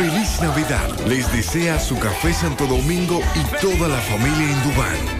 Feliz Navidad. Les desea su café Santo Domingo y toda la familia en Dubán.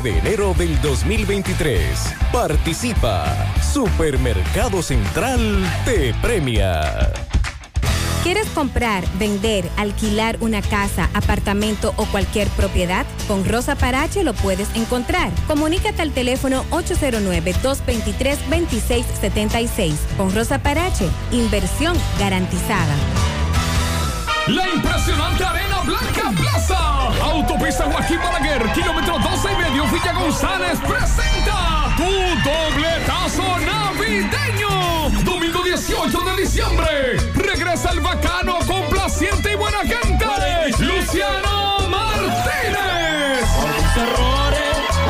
de enero del 2023. Participa. Supermercado Central te premia. ¿Quieres comprar, vender, alquilar una casa, apartamento o cualquier propiedad? Con Rosa Parache lo puedes encontrar. Comunícate al teléfono 809-223-2676. Con Rosa Parache, inversión garantizada. La impresionante Arena Blanca Plaza. Autopista Joaquín Balaguer, kilómetro 12 y medio, Villa González presenta tu dobletazo navideño. Domingo 18 de diciembre. Regresa el bacano, complaciente y buena gente. Luciano Martínez.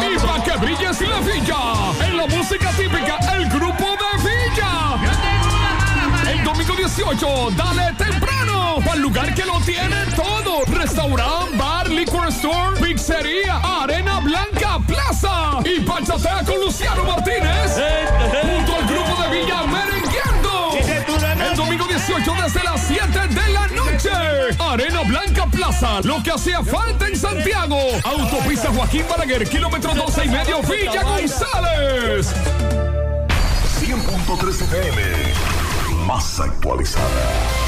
Y para que brilles la villa. En la música típica, el grupo de Villa. El domingo 18, dale al lugar que lo tiene todo. Restaurant, bar, liquor store, pizzería, arena blanca, plaza. Y pachatea con Luciano Martínez. Junto al grupo de Villa Merengueando. El domingo 18 desde las 7 de la noche. Arena Blanca Plaza. Lo que hacía falta en Santiago. Autopista Joaquín Balaguer, kilómetro 12 y medio, Villa González. 100.3 FM. Más actualizada.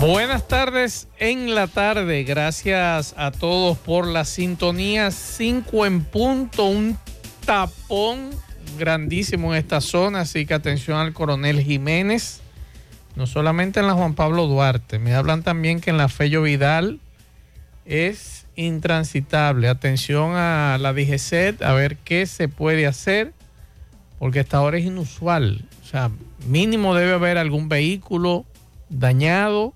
Buenas tardes en la tarde. Gracias a todos por la sintonía 5 en punto. Un tapón grandísimo en esta zona. Así que atención al coronel Jiménez. No solamente en la Juan Pablo Duarte. Me hablan también que en la Fello Vidal es intransitable. Atención a la DGCET a ver qué se puede hacer. Porque esta hora es inusual. O sea, mínimo debe haber algún vehículo dañado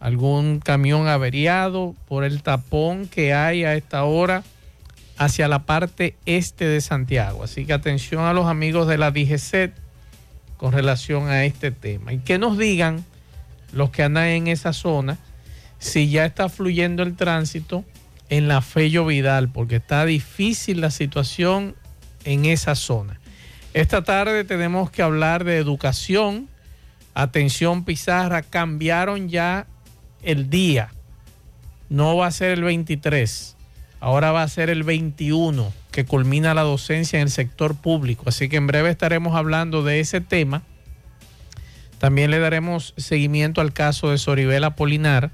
algún camión averiado por el tapón que hay a esta hora hacia la parte este de Santiago. Así que atención a los amigos de la DGC con relación a este tema. Y que nos digan los que andan en esa zona si ya está fluyendo el tránsito en la Fello Vidal, porque está difícil la situación en esa zona. Esta tarde tenemos que hablar de educación. Atención Pizarra, cambiaron ya el día. No va a ser el 23, ahora va a ser el 21 que culmina la docencia en el sector público. Así que en breve estaremos hablando de ese tema. También le daremos seguimiento al caso de Soribela Polinar,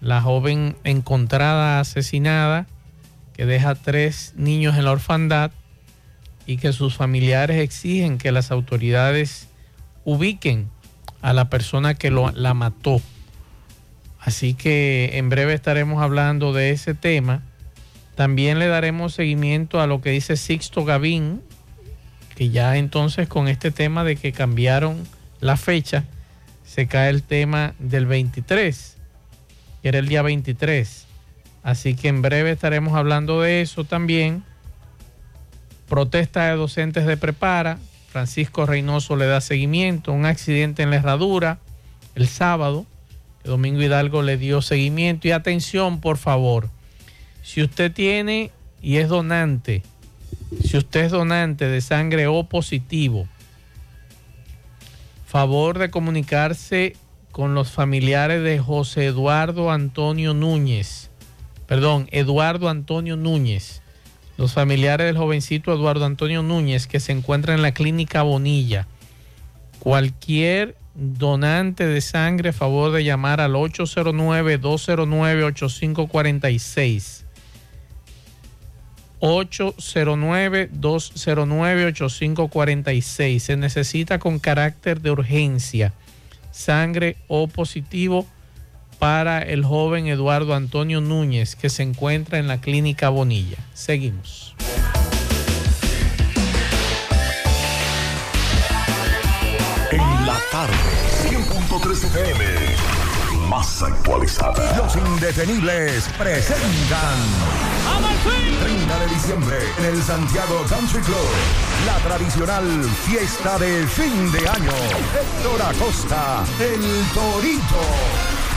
la joven encontrada asesinada que deja tres niños en la orfandad y que sus familiares exigen que las autoridades ubiquen a la persona que lo, la mató Así que en breve estaremos hablando de ese tema. También le daremos seguimiento a lo que dice Sixto Gavín, que ya entonces con este tema de que cambiaron la fecha, se cae el tema del 23, que era el día 23. Así que en breve estaremos hablando de eso también. Protesta de docentes de prepara. Francisco Reynoso le da seguimiento. Un accidente en la herradura el sábado. Domingo Hidalgo le dio seguimiento. Y atención, por favor. Si usted tiene y es donante, si usted es donante de sangre O positivo, favor de comunicarse con los familiares de José Eduardo Antonio Núñez. Perdón, Eduardo Antonio Núñez. Los familiares del jovencito Eduardo Antonio Núñez que se encuentra en la clínica Bonilla. Cualquier donante de sangre, favor de llamar al 809-209-8546. 809-209-8546. Se necesita con carácter de urgencia sangre O positivo para el joven Eduardo Antonio Núñez que se encuentra en la clínica Bonilla. Seguimos. En la tarde, 100.3 FM. Más actualizada. Los indetenibles presentan 30 de diciembre en el Santiago Country Club. La tradicional fiesta de fin de año. Héctor Acosta, el Torito.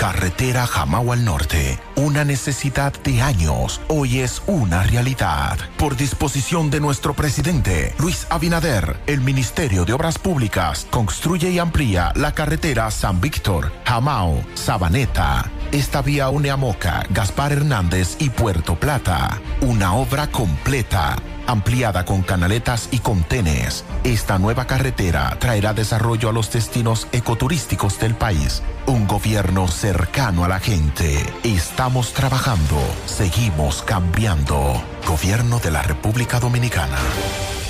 Carretera Jamao al Norte. Una necesidad de años. Hoy es una realidad. Por disposición de nuestro presidente, Luis Abinader, el Ministerio de Obras Públicas construye y amplía la carretera San Víctor, Jamao, Sabaneta. Esta vía une a Moca, Gaspar Hernández y Puerto Plata. Una obra completa ampliada con canaletas y contenes. Esta nueva carretera traerá desarrollo a los destinos ecoturísticos del país. Un gobierno cercano a la gente. Estamos trabajando, seguimos cambiando. Gobierno de la República Dominicana.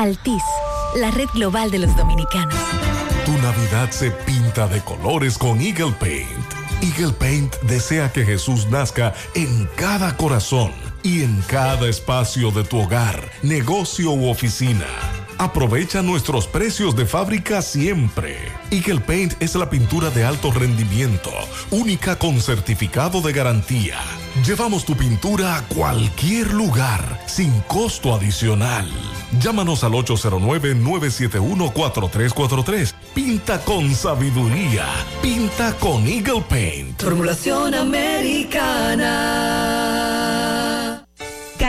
Altis, la red global de los dominicanos. Tu Navidad se pinta de colores con Eagle Paint. Eagle Paint desea que Jesús nazca en cada corazón y en cada espacio de tu hogar, negocio u oficina. Aprovecha nuestros precios de fábrica siempre. Eagle Paint es la pintura de alto rendimiento, única con certificado de garantía. Llevamos tu pintura a cualquier lugar, sin costo adicional. Llámanos al 809-971-4343. Pinta con sabiduría. Pinta con Eagle Paint. Formulación americana.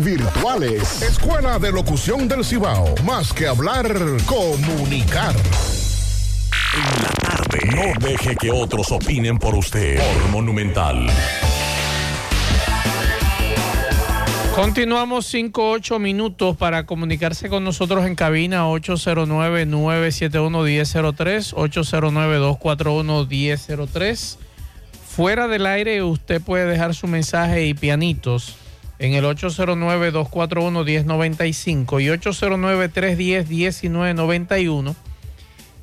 virtuales. Escuela de Locución del Cibao. Más que hablar, comunicar. En la tarde. No deje que otros opinen por usted. Por Monumental. Continuamos 5-8 minutos para comunicarse con nosotros en cabina 809-971-1003, 809-241-1003. Fuera del aire usted puede dejar su mensaje y pianitos en el 809-241-1095 y 809-310-1991.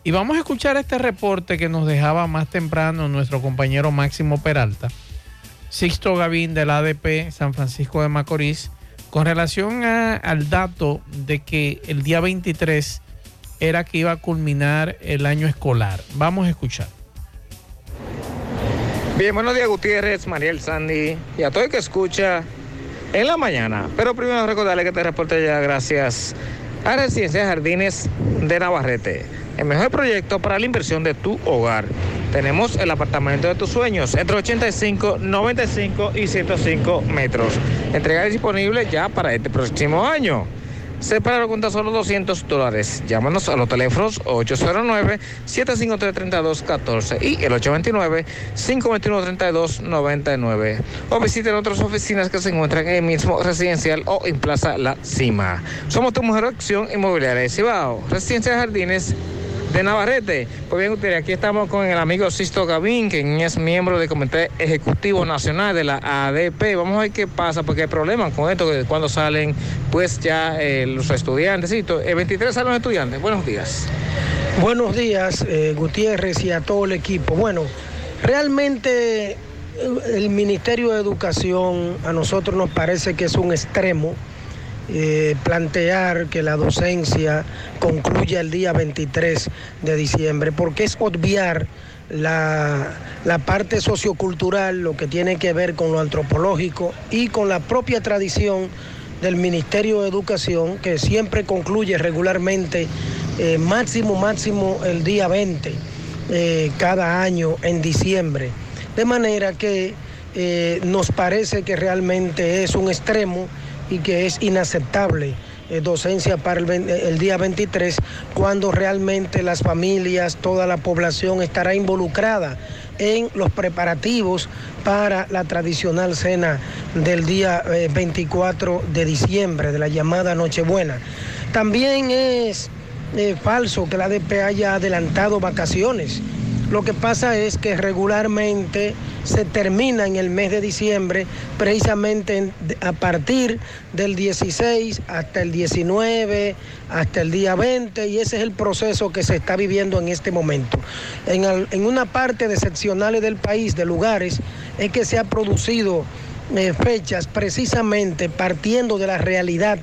Y vamos a escuchar este reporte que nos dejaba más temprano nuestro compañero Máximo Peralta, Sixto Gavín del ADP San Francisco de Macorís, con relación al dato de que el día 23 era que iba a culminar el año escolar. Vamos a escuchar. Bien, buenos días Gutiérrez, Mariel Sandy y a todo el que escucha en la mañana. Pero primero recordarle que te reporte ya gracias a Residencia Jardines de Navarrete. El mejor proyecto para la inversión de tu hogar. Tenemos el apartamento de tus sueños entre 85, 95 y 105 metros. Entrega disponible ya para este próximo año. Separa con solo 200 dólares. Llámanos a los teléfonos 809-753-3214 y el 829-521-3299. O visiten otras oficinas que se encuentran en el mismo residencial o en Plaza La Cima. Somos tu mejor opción inmobiliaria de Cibao. Residencia Jardines de Navarrete. Pues bien, ustedes, aquí estamos con el amigo Sisto Gavín, quien es miembro del Comité Ejecutivo Nacional de la ADP. Vamos a ver qué pasa, porque hay problemas con esto, que cuando salen, pues ya eh, los estudiantes, el 23 salen los estudiantes. Buenos días. Buenos días, eh, Gutiérrez y a todo el equipo. Bueno, realmente eh, el Ministerio de Educación a nosotros nos parece que es un extremo eh, plantear que la docencia concluya el día 23 de diciembre, porque es obviar la, la, parte sociocultural, lo que tiene que ver con lo antropológico y con la propia tradición del Ministerio de Educación, que siempre concluye regularmente eh, máximo, máximo el día 20 eh, cada año en diciembre. De manera que nos parece que realmente es un extremo y que es inaceptable eh, docencia para el, día 23 cuando realmente las familias, toda la población estará involucrada en los preparativos para la tradicional cena del día 24 eh, de diciembre, de la llamada Nochebuena. También es eh, falso que la ADP haya adelantado vacaciones. Lo que pasa es que regularmente se termina en el mes de diciembre, precisamente a partir del 16 hasta el 19, hasta el día 20, y ese es el proceso que se está viviendo en este momento. En, una parte de seccionales del país, de lugares, es que se ha producido eh, fechas precisamente partiendo de la realidad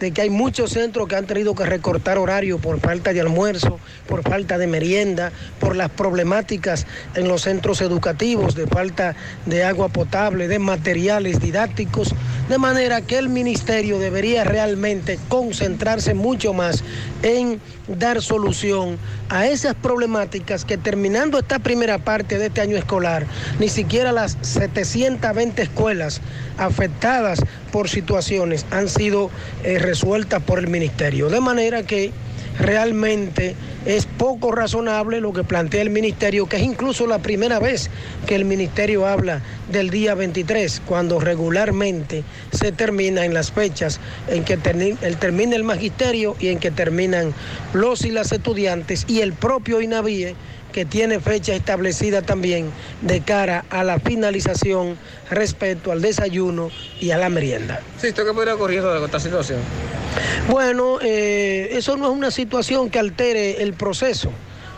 de que hay muchos centros que han tenido que recortar horario por falta de almuerzo, por falta de merienda, por las problemáticas en los centros educativos, de falta de agua potable, de materiales didácticos, de manera que el ministerio debería realmente concentrarse mucho más en dar solución a esas problemáticas que terminando esta primera parte de este año escolar, ni siquiera las 720 escuelas afectadas por situaciones han sido eh, resueltas por el ministerio. De manera que realmente es poco razonable lo que plantea el ministerio, que es incluso la primera vez que el ministerio habla del día 23, cuando regularmente se termina en las fechas en que termina el magisterio y en que terminan los y las estudiantes y el propio INAVIE que tiene fecha establecida también de cara a la finalización respecto al desayuno y a la merienda. Sí, ¿esto qué podría ocurrir de esta situación? Bueno, eh, eso no es una situación que altere el proceso.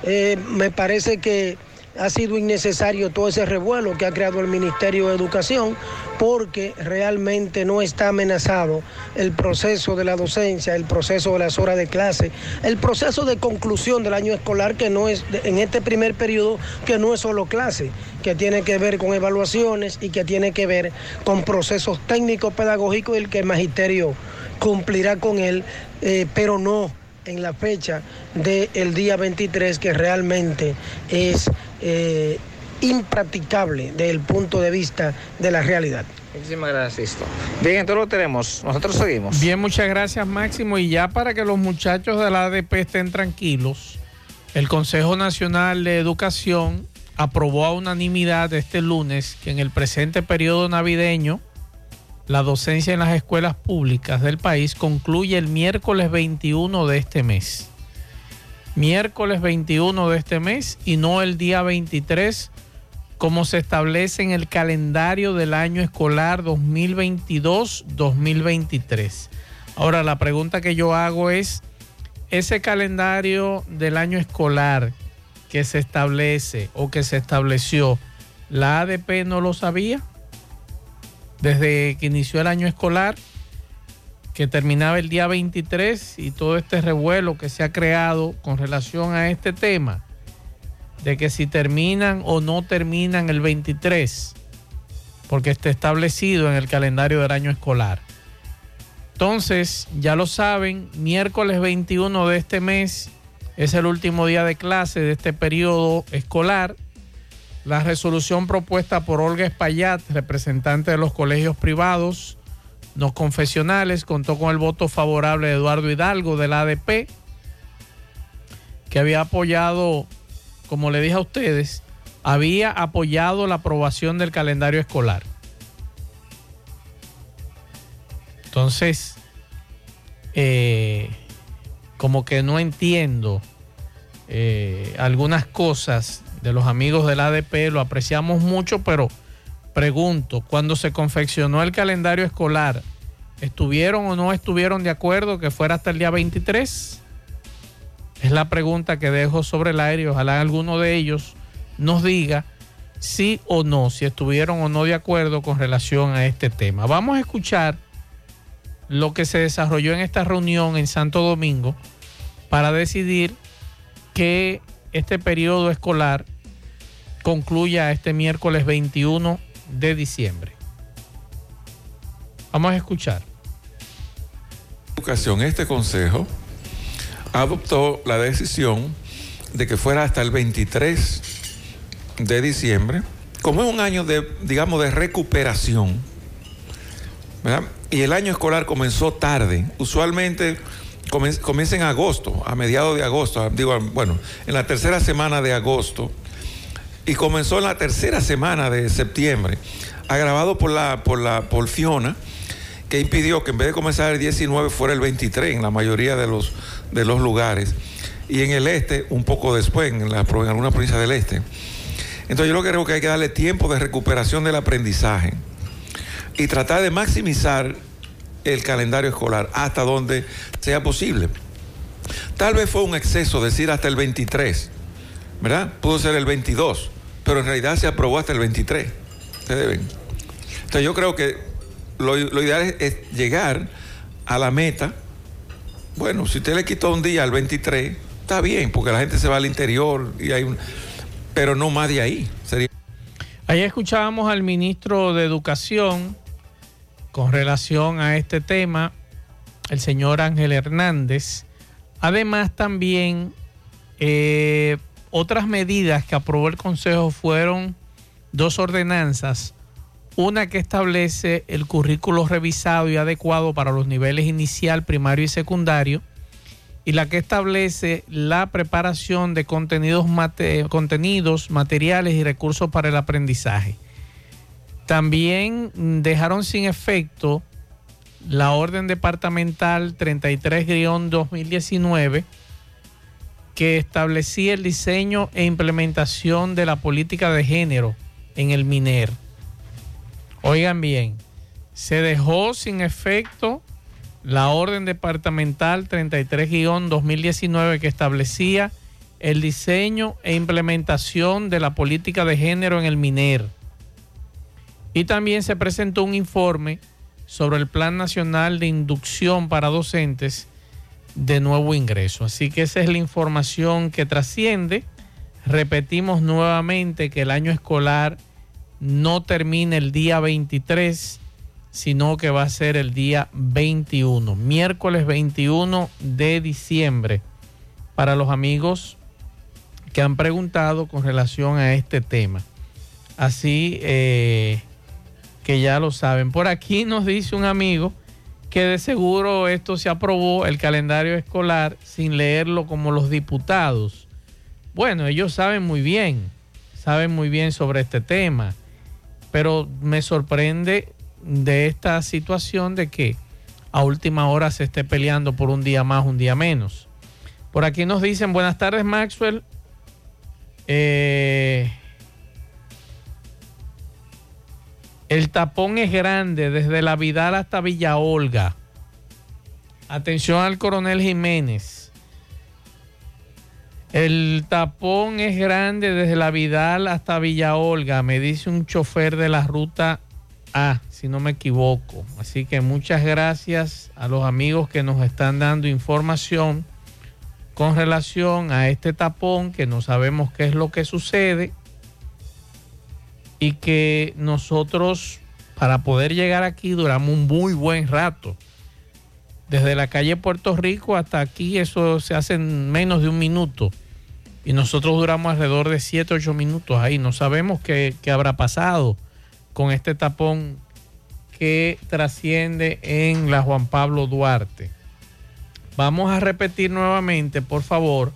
Eh, me parece que ha sido innecesario todo ese revuelo que ha creado el Ministerio de Educación porque realmente no está amenazado el proceso de la docencia, el proceso de las horas de clase, el proceso de conclusión del año escolar que no es en este primer periodo que no es solo clase, que tiene que ver con evaluaciones y que tiene que ver con procesos técnicos pedagógicos y el que el magisterio cumplirá con él, eh, pero no en la fecha del día 23 que realmente es eh, impracticable desde el punto de vista de la realidad. Muchísimas gracias, Bien, entonces lo tenemos. Nosotros seguimos. Bien, muchas gracias, Máximo. Y ya para que los muchachos de la ADP estén tranquilos, el Consejo Nacional de Educación aprobó a unanimidad este lunes que en el presente periodo navideño la docencia en las escuelas públicas del país concluye el miércoles 21 de este mes. Miércoles 21 de este mes y no el día 23 como se establece en el calendario del año escolar 2022-2023. Ahora la pregunta que yo hago es, ese calendario del año escolar que se establece o que se estableció, ¿la ADP no lo sabía? desde que inició el año escolar, que terminaba el día 23 y todo este revuelo que se ha creado con relación a este tema, de que si terminan o no terminan el 23, porque está establecido en el calendario del año escolar. Entonces, ya lo saben, miércoles 21 de este mes es el último día de clase de este periodo escolar la resolución propuesta por Olga Espaillat, representante de los colegios privados, no confesionales, contó con el voto favorable de Eduardo Hidalgo del ADP, que había apoyado, como le dije a ustedes, había apoyado la aprobación del calendario escolar. Entonces, eh, como que no entiendo eh, algunas cosas de los amigos del ADP, lo apreciamos mucho, pero pregunto, cuando se confeccionó el calendario escolar, ¿estuvieron o no estuvieron de acuerdo que fuera hasta el día 23? Es la pregunta que dejo sobre el aire. Ojalá alguno de ellos nos diga sí o no, si estuvieron o no de acuerdo con relación a este tema. Vamos a escuchar lo que se desarrolló en esta reunión en Santo Domingo para decidir que este periodo escolar concluya este miércoles 21 de diciembre. Vamos a escuchar. Educación, este consejo adoptó la decisión de que fuera hasta el 23 de diciembre, como es un año de, digamos, de recuperación, y el año escolar comenzó tarde, usualmente comienza en agosto, a mediados de agosto, digo, bueno, en la tercera semana de agosto, y comenzó en la tercera semana de septiembre, agravado por la, por la por Fiona, que impidió que en vez de comenzar el 19 fuera el 23 en la mayoría de los, de los lugares, y en el este un poco después, en, la, en alguna provincia del este. Entonces yo lo que creo que hay que darle tiempo de recuperación del aprendizaje y tratar de maximizar el calendario escolar hasta donde sea posible. Tal vez fue un exceso decir hasta el 23, ¿verdad? Pudo ser el 22, pero en realidad se aprobó hasta el 23. Ustedes ven. Entonces yo creo que lo, ideal es, llegar a la meta Bueno, si usted le quitó un día al 23, está bien, porque la gente se va al interior y hay un... Pero no más de ahí. Sería... Ahí escuchábamos al ministro de Educación con relación a este tema, el señor Ángel Hernández. Además, también eh, otras medidas que aprobó el Consejo fueron dos ordenanzas. Una que establece el currículo revisado y adecuado para los niveles inicial, primario y secundario. Y la que establece la preparación de contenidos, materiales y recursos para el aprendizaje. También dejaron sin efecto la orden departamental 33-2019 que establecía el diseño e implementación de la política de género en el MINER. Oigan bien, se dejó sin efecto la orden departamental 33-2019 que establecía el diseño e implementación de la política de género en el MINER. Y también se presentó un informe sobre el Plan Nacional de Inducción para Docentes de nuevo ingreso. Así que esa es la información que trasciende. Repetimos nuevamente que el año escolar no termina el día 23, sino que va a ser el día 21, miércoles 21 de diciembre, para los amigos que han preguntado con relación a este tema. Así eh, que ya lo saben. Por aquí nos dice un amigo que de seguro esto se aprobó, el calendario escolar, sin leerlo como los diputados. Bueno, ellos saben muy bien, saben muy bien sobre este tema, pero me sorprende de esta situación de que a última hora se esté peleando por un día más, un día menos. Por aquí nos dicen, buenas tardes Maxwell. Eh, El tapón es grande desde la Vidal hasta Villa Olga. Atención al coronel Jiménez. El tapón es grande desde la Vidal hasta Villa Olga, me dice un chofer de la ruta A, si no me equivoco. Así que muchas gracias a los amigos que nos están dando información con relación a este tapón, que no sabemos qué es lo que sucede y que nosotros para poder llegar aquí duramos un muy buen rato. Desde la calle Puerto Rico hasta aquí eso se hace en menos de un minuto y nosotros duramos alrededor de 7, 8 minutos ahí. No sabemos qué, qué habrá pasado con este tapón que trasciende en la Juan Pablo Duarte. Vamos a repetir nuevamente, por favor,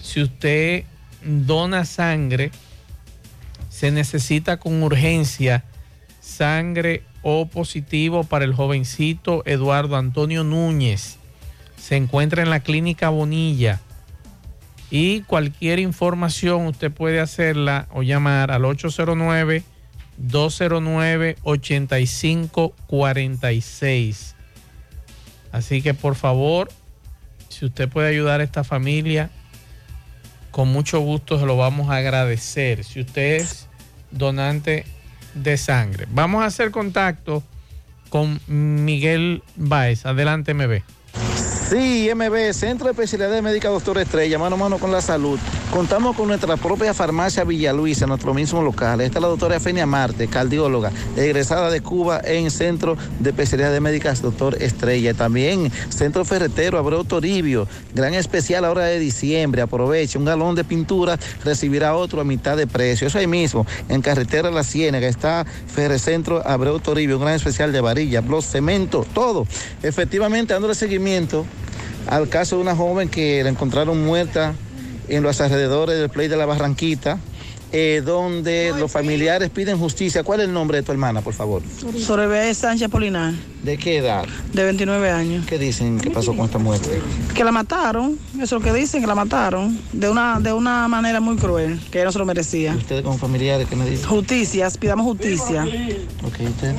si usted dona sangre, se necesita con urgencia sangre O positivo para el jovencito Eduardo Antonio Núñez. Se encuentra en la clínica Bonilla. Y cualquier información usted puede hacerla o llamar al 809 209 8546. Así que por favor, si usted puede ayudar a esta familia, con mucho gusto se lo vamos a agradecer. Si usted donante de sangre. Vamos a hacer contacto con Miguel Baez. Adelante, MB. Sí, MB, Centro de Especialidades Médicas Doctor Estrella, mano a mano con la salud. Contamos con nuestra propia farmacia Villa Luisa, nuestro mismo local. Esta es la doctora Efenia Marte, cardióloga, egresada de Cuba en Centro de Especialidades Médicas Doctor Estrella. También Centro Ferretero Abreu Toribio, gran especial ahora de diciembre. Aproveche, un galón de pintura recibirá otro a mitad de precio. Eso ahí mismo, en Carretera La Ciénaga, está Ferrecentro Abreu Toribio, un gran especial de varilla, blog, cemento, todo. Efectivamente, dándole seguimiento al caso de una joven que la encontraron muerta en los alrededores del Play de la Barranquita. Eh, donde los familiares piden justicia. ¿Cuál es el nombre de tu hermana, por favor? Sorebe Sánchez Polinar. ¿De qué edad? De 29 años. ¿Qué dicen que pasó con esta muerte? Que la mataron, eso es lo que dicen, que la mataron de una, de una manera muy cruel, que ella no se lo merecía. ¿Ustedes como familiares qué me dicen? Justicia, pidamos justicia. Ok, ¿usted?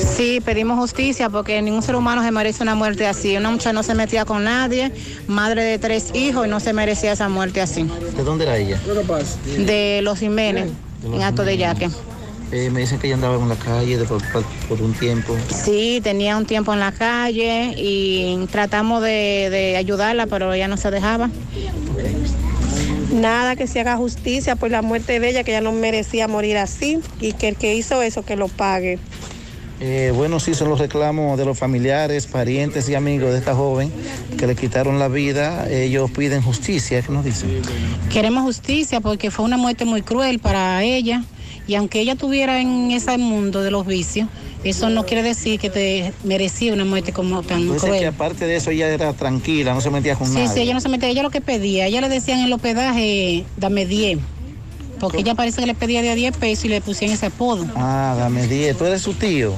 Sí, pedimos justicia porque ningún ser humano se merece una muerte así. Una muchacha no se metía con nadie, madre de tres hijos y no se merecía esa muerte así. ¿De dónde era ella? De los Jiménez, en Alto de Yaque. Eh, me dicen que ella andaba en la calle de por, un tiempo. Sí, tenía un tiempo en la calle y tratamos de, de ayudarla, pero ella no se dejaba. Nada que se haga justicia por la muerte de ella, que ella no merecía morir así y que el que hizo eso que lo pague. Eh, bueno, sí, son los reclamos de los familiares, parientes y amigos de esta joven que le quitaron la vida. Ellos piden justicia, ¿qué nos dicen? Queremos justicia porque fue una muerte muy cruel para ella y aunque ella estuviera en ese mundo de los vicios, eso no quiere decir que te merecía una muerte como tan que cruel. aparte de eso ella era tranquila, no se metía con Sí, nadie. sí, ella no se metía, ella lo que pedía, ella le decían en el hospedaje, dame 10, porque ella parece que le pedía de a 10 pesos y le pusieron ese apodo. Ah, dame 10. ¿Tú eres su tío?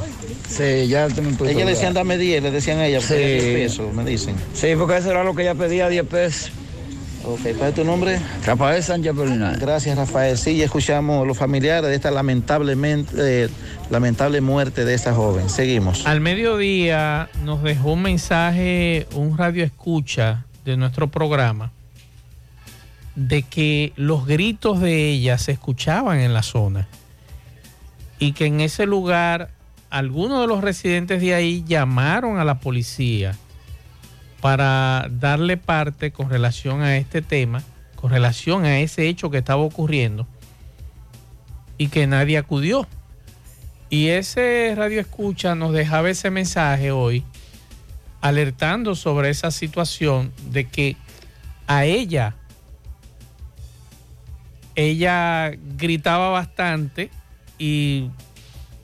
Sí, ya Ella le decían dame 10, le decían a ella, Sí. porque 10 pesos, me dicen. Sí, porque eso era lo que ella pedía, 10 pesos. Ok, ¿cuál es tu nombre? Rafael Sánchez. Gracias, Rafael. Sí, ya escuchamos los familiares de esta lamentablemente, eh, lamentable muerte de esta joven. Seguimos. Al mediodía nos dejó un mensaje, un radio escucha de nuestro programa, de que los gritos de ella se escuchaban en la zona y que en ese lugar algunos de los residentes de ahí llamaron a la policía para darle parte con relación a este tema, con relación a ese hecho que estaba ocurriendo y que nadie acudió. Y ese radio escucha nos dejaba ese mensaje hoy alertando sobre esa situación de que a ella ella gritaba bastante y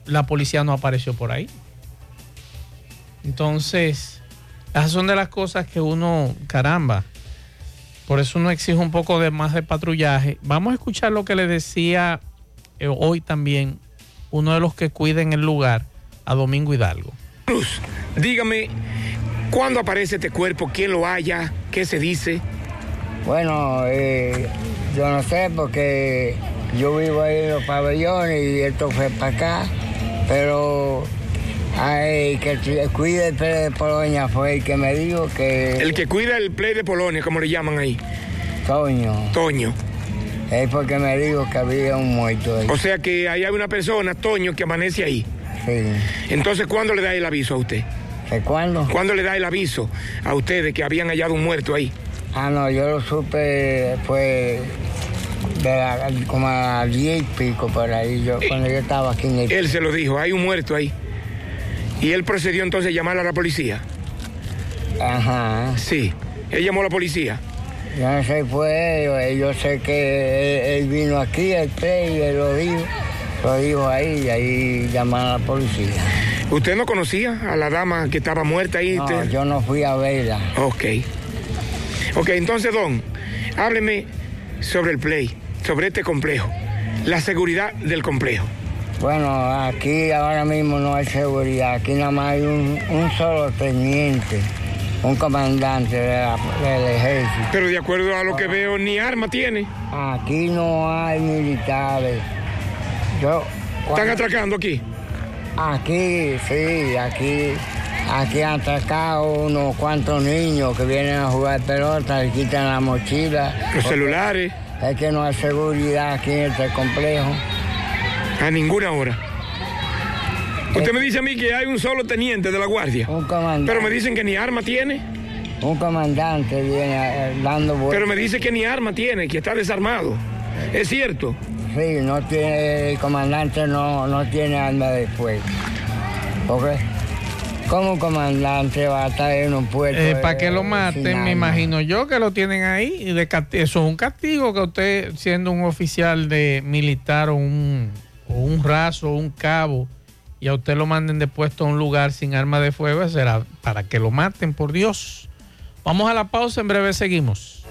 la policía no apareció por ahí. Entonces, esas son de las cosas que uno, caramba, por eso uno exige un poco de más de patrullaje. Vamos a escuchar lo que le decía eh, hoy también uno de los que cuiden el lugar a Domingo Hidalgo. Cruz, dígame, ¿cuándo aparece este cuerpo? ¿Quién lo halla? ¿Qué se dice? Bueno, eh, yo no sé porque yo vivo ahí en los pabellones y esto fue para acá, pero ay, que el cuide el Play de Polonia fue el que me dijo que... El que cuida el play de Polonia, como le llaman ahí. Toño. Toño. Él fue el que me dijo que había un muerto ahí. O sea que ahí hay una persona, Toño, que amanece ahí. Sí. Entonces, ¿cuándo le da el aviso a usted? ¿De cuándo? ¿Cuándo le da el aviso a usted de que habían hallado un muerto ahí? Ah, no, yo lo supe, fue de la- como a las diez y pico por ahí, yo, cuando yo estaba aquí en el... Él se lo dijo, hay un muerto ahí. Y él procedió entonces a llamar a la policía. Ajá. Sí, él llamó a la policía. No sé, fue yo sé que él, él vino aquí, el play, él lo dijo, lo dijo ahí, y ahí llamaron a la policía. ¿Usted no conocía a la dama que estaba muerta ahí? No, Usted- yo no fui a verla. Ok. Ok, entonces, Don, hábleme sobre el play, sobre este complejo, la seguridad del complejo. Bueno, aquí ahora mismo no hay seguridad, aquí nada más hay un, un solo teniente, un comandante de la- del ejército. Pero de acuerdo a lo que veo, ni arma tiene. Aquí no hay militares. Yo, ¿Están atracando aquí? Aquí, sí, aquí, aquí han atracado unos cuantos niños que vienen a jugar pelota, le quitan la mochila. Los celulares. Es que no hay seguridad aquí en este complejo. A ninguna hora. Usted me dice a mí que hay un solo teniente de la guardia. Un comandante. Pero me dicen que ni arma tiene. Un comandante viene eh, dando vueltas. Pero me dice que ni arma tiene, que está desarmado. ¿Es cierto? Sí, no tiene, el comandante no, no tiene arma de fuego. ¿Ok? ¿Cómo un comandante va a estar en un puerto? para eh, que lo sin maten, me imagino yo que lo tienen ahí. Y de eso es un castigo que usted, siendo un oficial de militar o un, o un raso un cabo, y a usted lo manden de puesto a un lugar sin arma de fuego, será para que lo maten, por Dios. Vamos a la pausa, en breve seguimos.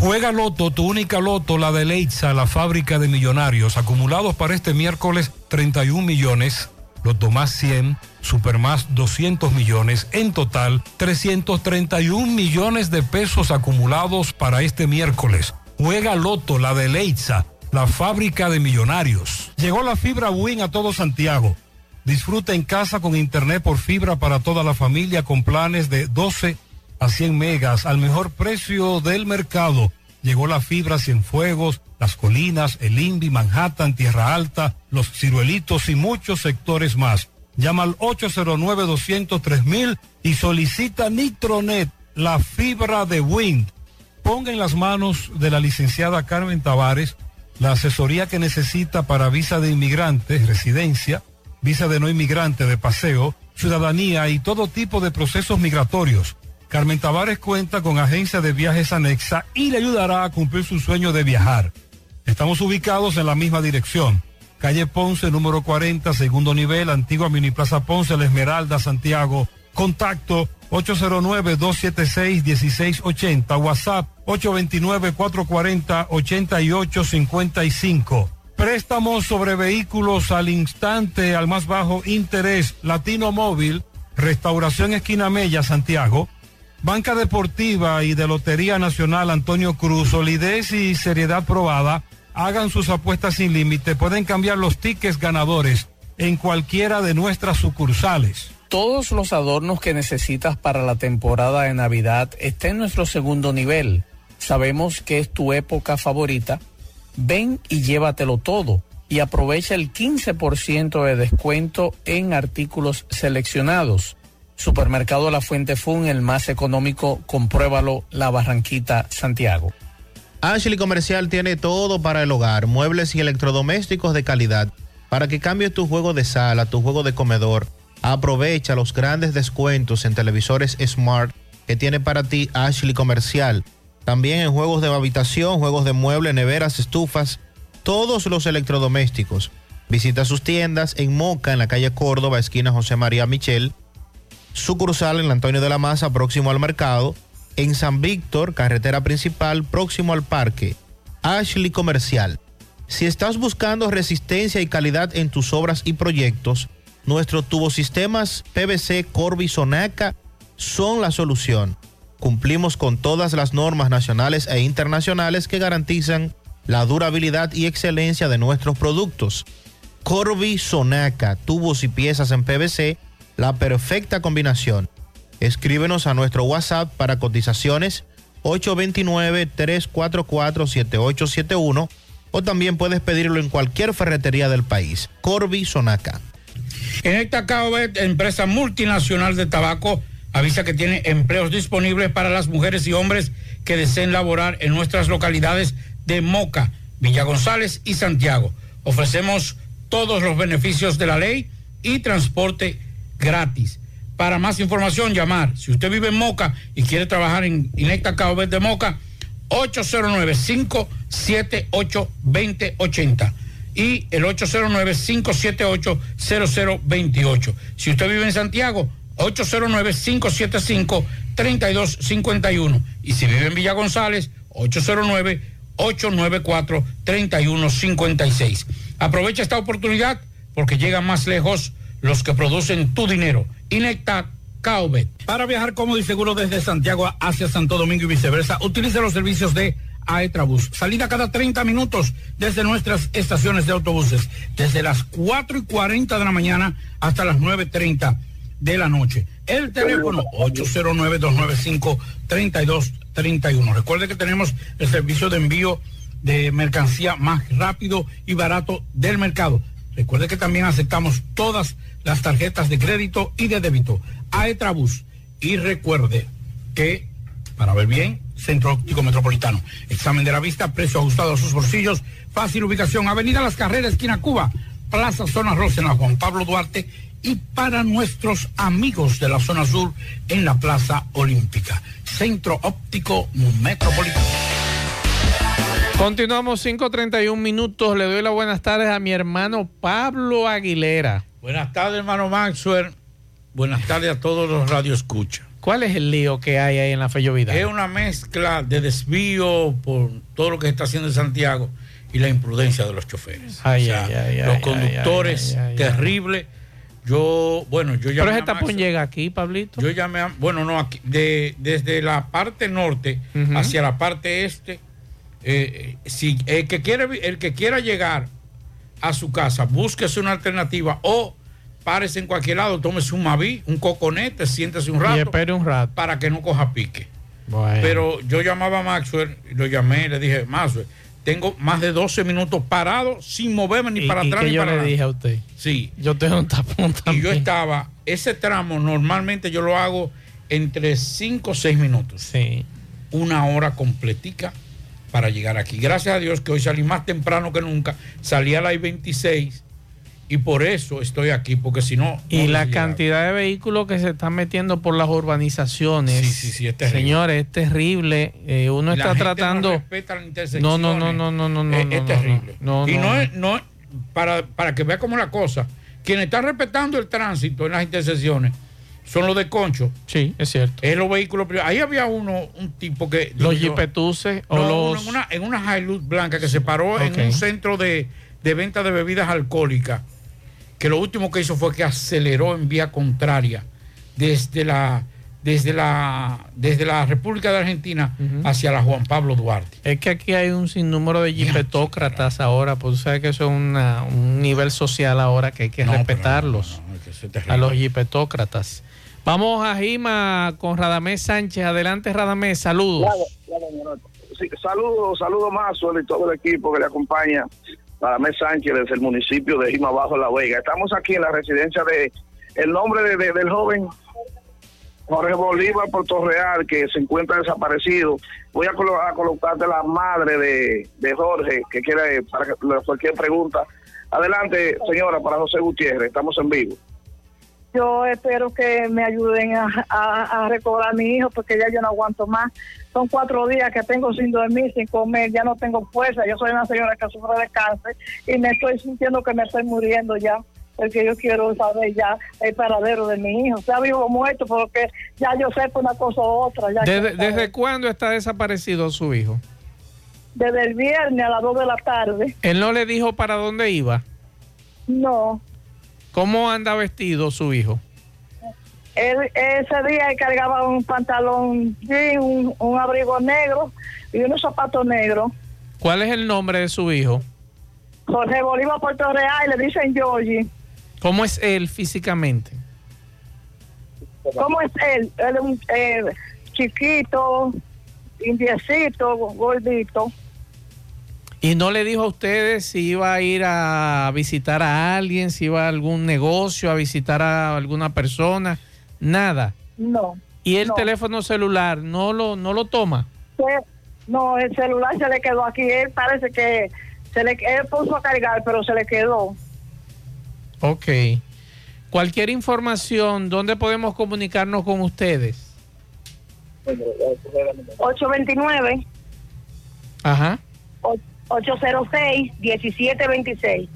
Juega Loto, tu única Loto, la de Leitza, la fábrica de millonarios, acumulados para este miércoles 31 millones, Loto más 100, Super más 200 millones, en total 331 millones de pesos acumulados para este miércoles. Juega Loto, la de Leitza, la fábrica de millonarios. Llegó la fibra Win a todo Santiago. Disfruta en casa con internet por fibra para toda la familia con planes de 12 a 100 megas al mejor precio del mercado. Llegó la fibra Cienfuegos, Las Colinas, El Invi, Manhattan, Tierra Alta, Los Ciruelitos y muchos sectores más. Llama al 809-203 y solicita Nitronet, la fibra de Wind. Ponga en las manos de la licenciada Carmen Tavares la asesoría que necesita para visa de inmigrante, residencia, visa de no inmigrante, de paseo, ciudadanía y todo tipo de procesos migratorios. Carmen Tavares cuenta con agencia de viajes anexa y le ayudará a cumplir su sueño de viajar. Estamos ubicados en la misma dirección. Calle Ponce, número 40, segundo nivel, antigua Mini Plaza Ponce, La Esmeralda, Santiago. Contacto 809-276-1680, WhatsApp 829-440-8855. Préstamos sobre vehículos al instante, al más bajo interés, Latino Móvil, Restauración Esquina Mella, Santiago. Banca Deportiva y de Lotería Nacional Antonio Cruz, solidez y seriedad probada. Hagan sus apuestas sin límite. Pueden cambiar los tickets ganadores en cualquiera de nuestras sucursales. Todos los adornos que necesitas para la temporada de Navidad están en nuestro segundo nivel. Sabemos que es tu época favorita. Ven y llévatelo todo y aprovecha el 15% de descuento en artículos seleccionados. Supermercado La Fuente Fun, el más económico, compruébalo, La Barranquita, Santiago. Ashley Comercial tiene todo para el hogar, muebles y electrodomésticos de calidad. Para que cambies tu juego de sala, tu juego de comedor, aprovecha los grandes descuentos en televisores Smart que tiene para ti Ashley Comercial. También en juegos de habitación, juegos de muebles, neveras, estufas, todos los electrodomésticos. Visita sus tiendas en Moca, en la calle Córdoba, esquina José María Michel. Sucursal en Antonio de la Maza, próximo al mercado. En San Víctor, carretera principal, próximo al parque. Ashley Comercial. Si estás buscando resistencia y calidad en tus obras y proyectos, nuestros tubosistemas PVC Corby Sonaca son la solución. Cumplimos con todas las normas nacionales e internacionales que garantizan la durabilidad y excelencia de nuestros productos. Corby Sonaca, tubos y piezas en PVC, la perfecta combinación. Escríbenos a nuestro WhatsApp para cotizaciones 829-344-7871 o también puedes pedirlo en cualquier ferretería del país. Corby Sonaca. En esta Caobet, empresa multinacional de tabaco, avisa que tiene empleos disponibles para las mujeres y hombres que deseen laborar en nuestras localidades de Moca, Villa González y Santiago. Ofrecemos todos los beneficios de la ley y transporte gratis. Para más información, llamar. Si usted vive en Moca y quiere trabajar en Inecta Caobet de Moca, 809-578-2080 y el 809-578-0028. Si usted vive en Santiago, 809-575-3251. Y si vive en Villa González, 809-894-3156. Aprovecha esta oportunidad porque llegan más lejos los que producen tu dinero. Inecta Caobet. Para viajar cómodo y seguro desde Santiago hacia Santo Domingo y viceversa, utilice los servicios de Aetrabús. Salida cada 30 minutos desde nuestras estaciones de autobuses, desde las 4 y 40 de la mañana hasta las 9.30 de la noche. El teléfono 809-295-3231. Recuerde que tenemos el servicio de envío de mercancía más rápido y barato del mercado. Recuerde que también aceptamos todas las tarjetas de crédito y de débito. Aetrabús. Y recuerde que, para ver bien, Centro Óptico Metropolitano. Examen de la vista, precio ajustado a sus bolsillos, fácil ubicación, Avenida Las Carreras, esquina Cuba, Plaza Zona Rosena, Juan Pablo Duarte y para nuestros amigos de la zona sur en la Plaza Olímpica. Centro Óptico Metropolitano. Continuamos 5.31 minutos. Le doy las buenas tardes a mi hermano Pablo Aguilera. Buenas tardes, hermano Maxwell. Buenas tardes a todos los radioescuchas. ¿Cuál es el lío que hay ahí en la Fellovidad? Es una mezcla de desvío por todo lo que está haciendo en Santiago y la imprudencia de los choferes. Ay, O sea, ay, ay, los conductores, terrible. Yo, bueno, yo llamé Pero ese tapón llega aquí, Pablito. Yo llamé a, bueno, no, aquí, de, desde la parte norte hacia la parte este, eh, eh, si el que, quiere, el que quiera llegar a su casa, búsquese una alternativa o párese en cualquier lado, tómese un Maví, un coconete, siéntese un rato. Y espere un rato. Para que no coja pique. Bueno. Pero yo llamaba a Maxwell, y lo llamé y le dije, Maxwell, tengo más de 12 minutos parado sin moverme ni ¿Y- para y atrás qué ni yo para le adelante. dije a usted? Sí. Yo tengo un tapón Y también. yo estaba, ese tramo normalmente yo lo hago entre 5 o 6 minutos. Sí. Una hora completica para llegar aquí. Gracias a Dios que hoy salí más temprano que nunca. Salí a las 26 y por eso estoy aquí, porque si no... Y no la cantidad de vehículos que se están metiendo por las urbanizaciones. Sí, sí, sí, es terrible. Señores, es terrible. Eh, uno la está gente tratando. No, respeta las No, no, no, no, no, no, no. Es, no, es no, terrible. No, y no, es, no para, para que vea cómo la cosa, quienes están respetando el tránsito en las intersecciones son los de Concho. Sí, es cierto. Es los vehículos privados. Ahí había uno, un tipo que. Los jipetuses o no, los. en, una, en una Hilux blanca que se paró en un centro de, de venta de bebidas alcohólicas, que lo último que hizo fue que aceleró en vía contraria desde la desde la desde la República de Argentina hacia la Juan Pablo Duarte. Es que aquí hay un sinnúmero de jipetócratas ahora, pues sabes que eso es una- un nivel social ahora que hay que No, respetarlos. no, no, es que eso es terrible. a los jipetócratas. Vamos a Jima con Radamés Sánchez. Adelante, Radamés, saludos. Saludos, saludos más y todo el equipo que le acompaña. Radamés Sánchez desde el municipio de Jima Bajo La Vega. Estamos aquí en la residencia de el nombre de- de- del joven Jorge Bolívar Real que se encuentra desaparecido. Voy a, colo- a colocarte la madre de, de Jorge que quiere para cualquier pregunta. Adelante, señora, para José Gutiérrez. Estamos en vivo. Yo espero que me ayuden a, a, a recobrar a mi hijo porque ya yo no aguanto más. Son cuatro días que tengo sin dormir, sin comer, ya no tengo fuerza. Yo soy una señora que sufre de cáncer y me estoy sintiendo que me estoy muriendo ya. Porque yo quiero saber ya el paradero de mi hijo. Sea vivo o muerto, porque ya yo sé por una cosa u otra. Ya ¿Desde, desde cuándo está desaparecido su hijo? Desde el viernes a las dos de la tarde. Él no le dijo para dónde iba. No. ¿Cómo anda vestido su hijo? Él, ese día él cargaba un pantalón jean, un, un abrigo negro y unos zapatos negros. ¿Cuál es el nombre de su hijo? Jorge Bolívar Puerto Real, le dicen Georgie. ¿Cómo es él físicamente? ¿Cómo es él? Él es un eh, chiquito, indiecito, gordito. ¿Y no le dijo a ustedes si iba a ir a visitar a alguien, si iba a algún negocio, a visitar a alguna persona? Nada. No. ¿Y el no. teléfono celular no lo, no lo toma? No, el celular se le quedó aquí. Él parece que se le él puso a cargar, pero se le quedó. Ok. Cualquier información, ¿dónde podemos comunicarnos con ustedes? 829 Ajá. 806 1726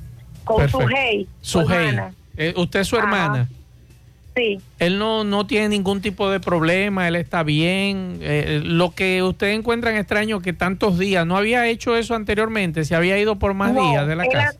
con su hey. Sujei. Eh, ¿Usted es su Ajá. hermana? Sí. Él no, no tiene ningún tipo de problema, él está bien. Eh, lo que usted encuentra en extraño que tantos días, ¿no había hecho eso anteriormente? ¿Se había ido por más No, días de la casa?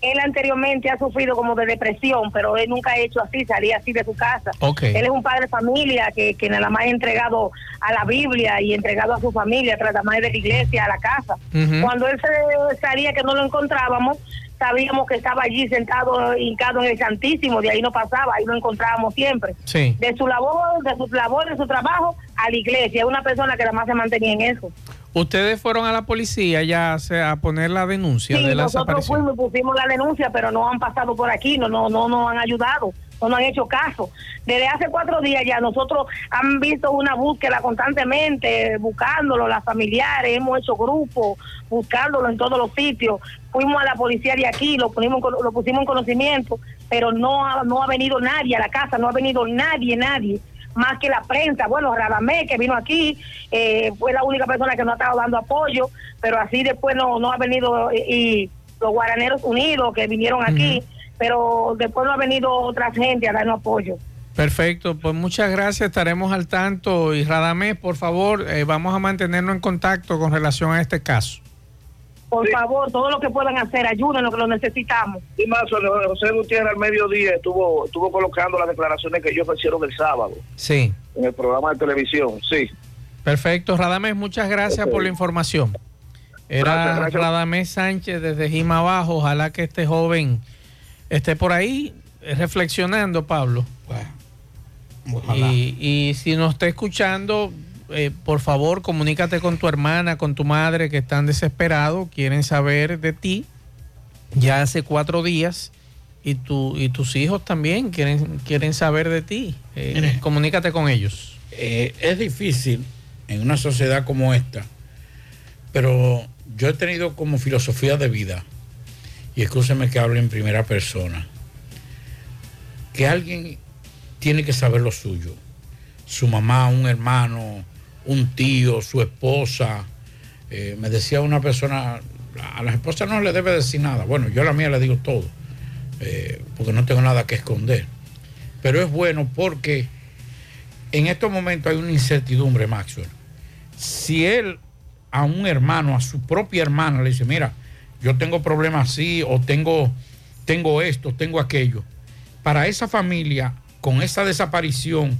Él anteriormente ha sufrido como de depresión, pero él nunca ha hecho así, salía así de su casa. Él es un padre de familia que, que nada más ha entregado a la Biblia y entregado a su familia, nada más de la iglesia, a la casa. Cuando él se salía que no lo encontrábamos, sabíamos que estaba allí sentado, hincado en el Santísimo, de ahí no pasaba, ahí lo encontrábamos siempre. Sí. De su labor, de su labor, de su trabajo, a la iglesia. Es una persona que nada más se mantenía en eso. ¿Ustedes fueron a la policía ya a poner la denuncia Sí, de la nosotros fuimos, pusimos la denuncia, pero no han pasado por aquí, no, no, no nos han ayudado, no nos han hecho caso. Desde hace cuatro días ya nosotros han visto una búsqueda constantemente, buscándolo, las familiares, hemos hecho grupos, buscándolo en todos los sitios. Fuimos a la policía de aquí, lo, ponimos, en- lo pusimos en conocimiento, pero no ha, no ha venido nadie a la casa, no ha venido nadie, nadie más que la prensa. Bueno, Radamé, que vino aquí, eh, fue la única persona que nos ha estado dando apoyo, pero así después no, no ha venido, y, y los Guaraneros Unidos que vinieron aquí, pero después no ha venido otra gente a darnos apoyo. Perfecto, pues muchas gracias, estaremos al tanto. Y Radamés, por favor, eh, vamos a mantenernos en contacto con relación a este caso. Por favor, todo lo que puedan hacer, ayúdenos que lo necesitamos. Y más, José Gutiérrez al mediodía estuvo, estuvo colocando las declaraciones que ellos hicieron el sábado Sí, en el programa de televisión. Sí. perfecto. Radamés, muchas gracias por la información. Era Gracias, gracias. Radamés Sánchez desde Jima Abajo. Ojalá que este joven esté por ahí eh, reflexionando, Pablo. Y, y si nos está escuchando, eh, por favor, comunícate con tu hermana, con tu madre, que están desesperados, quieren saber de ti. Ya hace cuatro días y, tu, y tus hijos también quieren, quieren saber de ti. Eh, Mire. comunícate con ellos. Eh, es difícil en una sociedad como esta, pero yo he tenido como filosofía de vida, y escúcheme que hable en primera persona, que alguien tiene que saber lo suyo. Su mamá, un hermano, un tío, su esposa. Eh, me decía una persona, a las esposas no le debe decir nada. Bueno, yo a la mía le digo todo, eh, porque no tengo nada que esconder. Pero es bueno porque en estos momentos hay una incertidumbre, Maxwell. Si él a un hermano, a su propia hermana, le dice, mira, yo tengo problemas así, o tengo, tengo esto, tengo aquello. Para esa familia, con esa desaparición,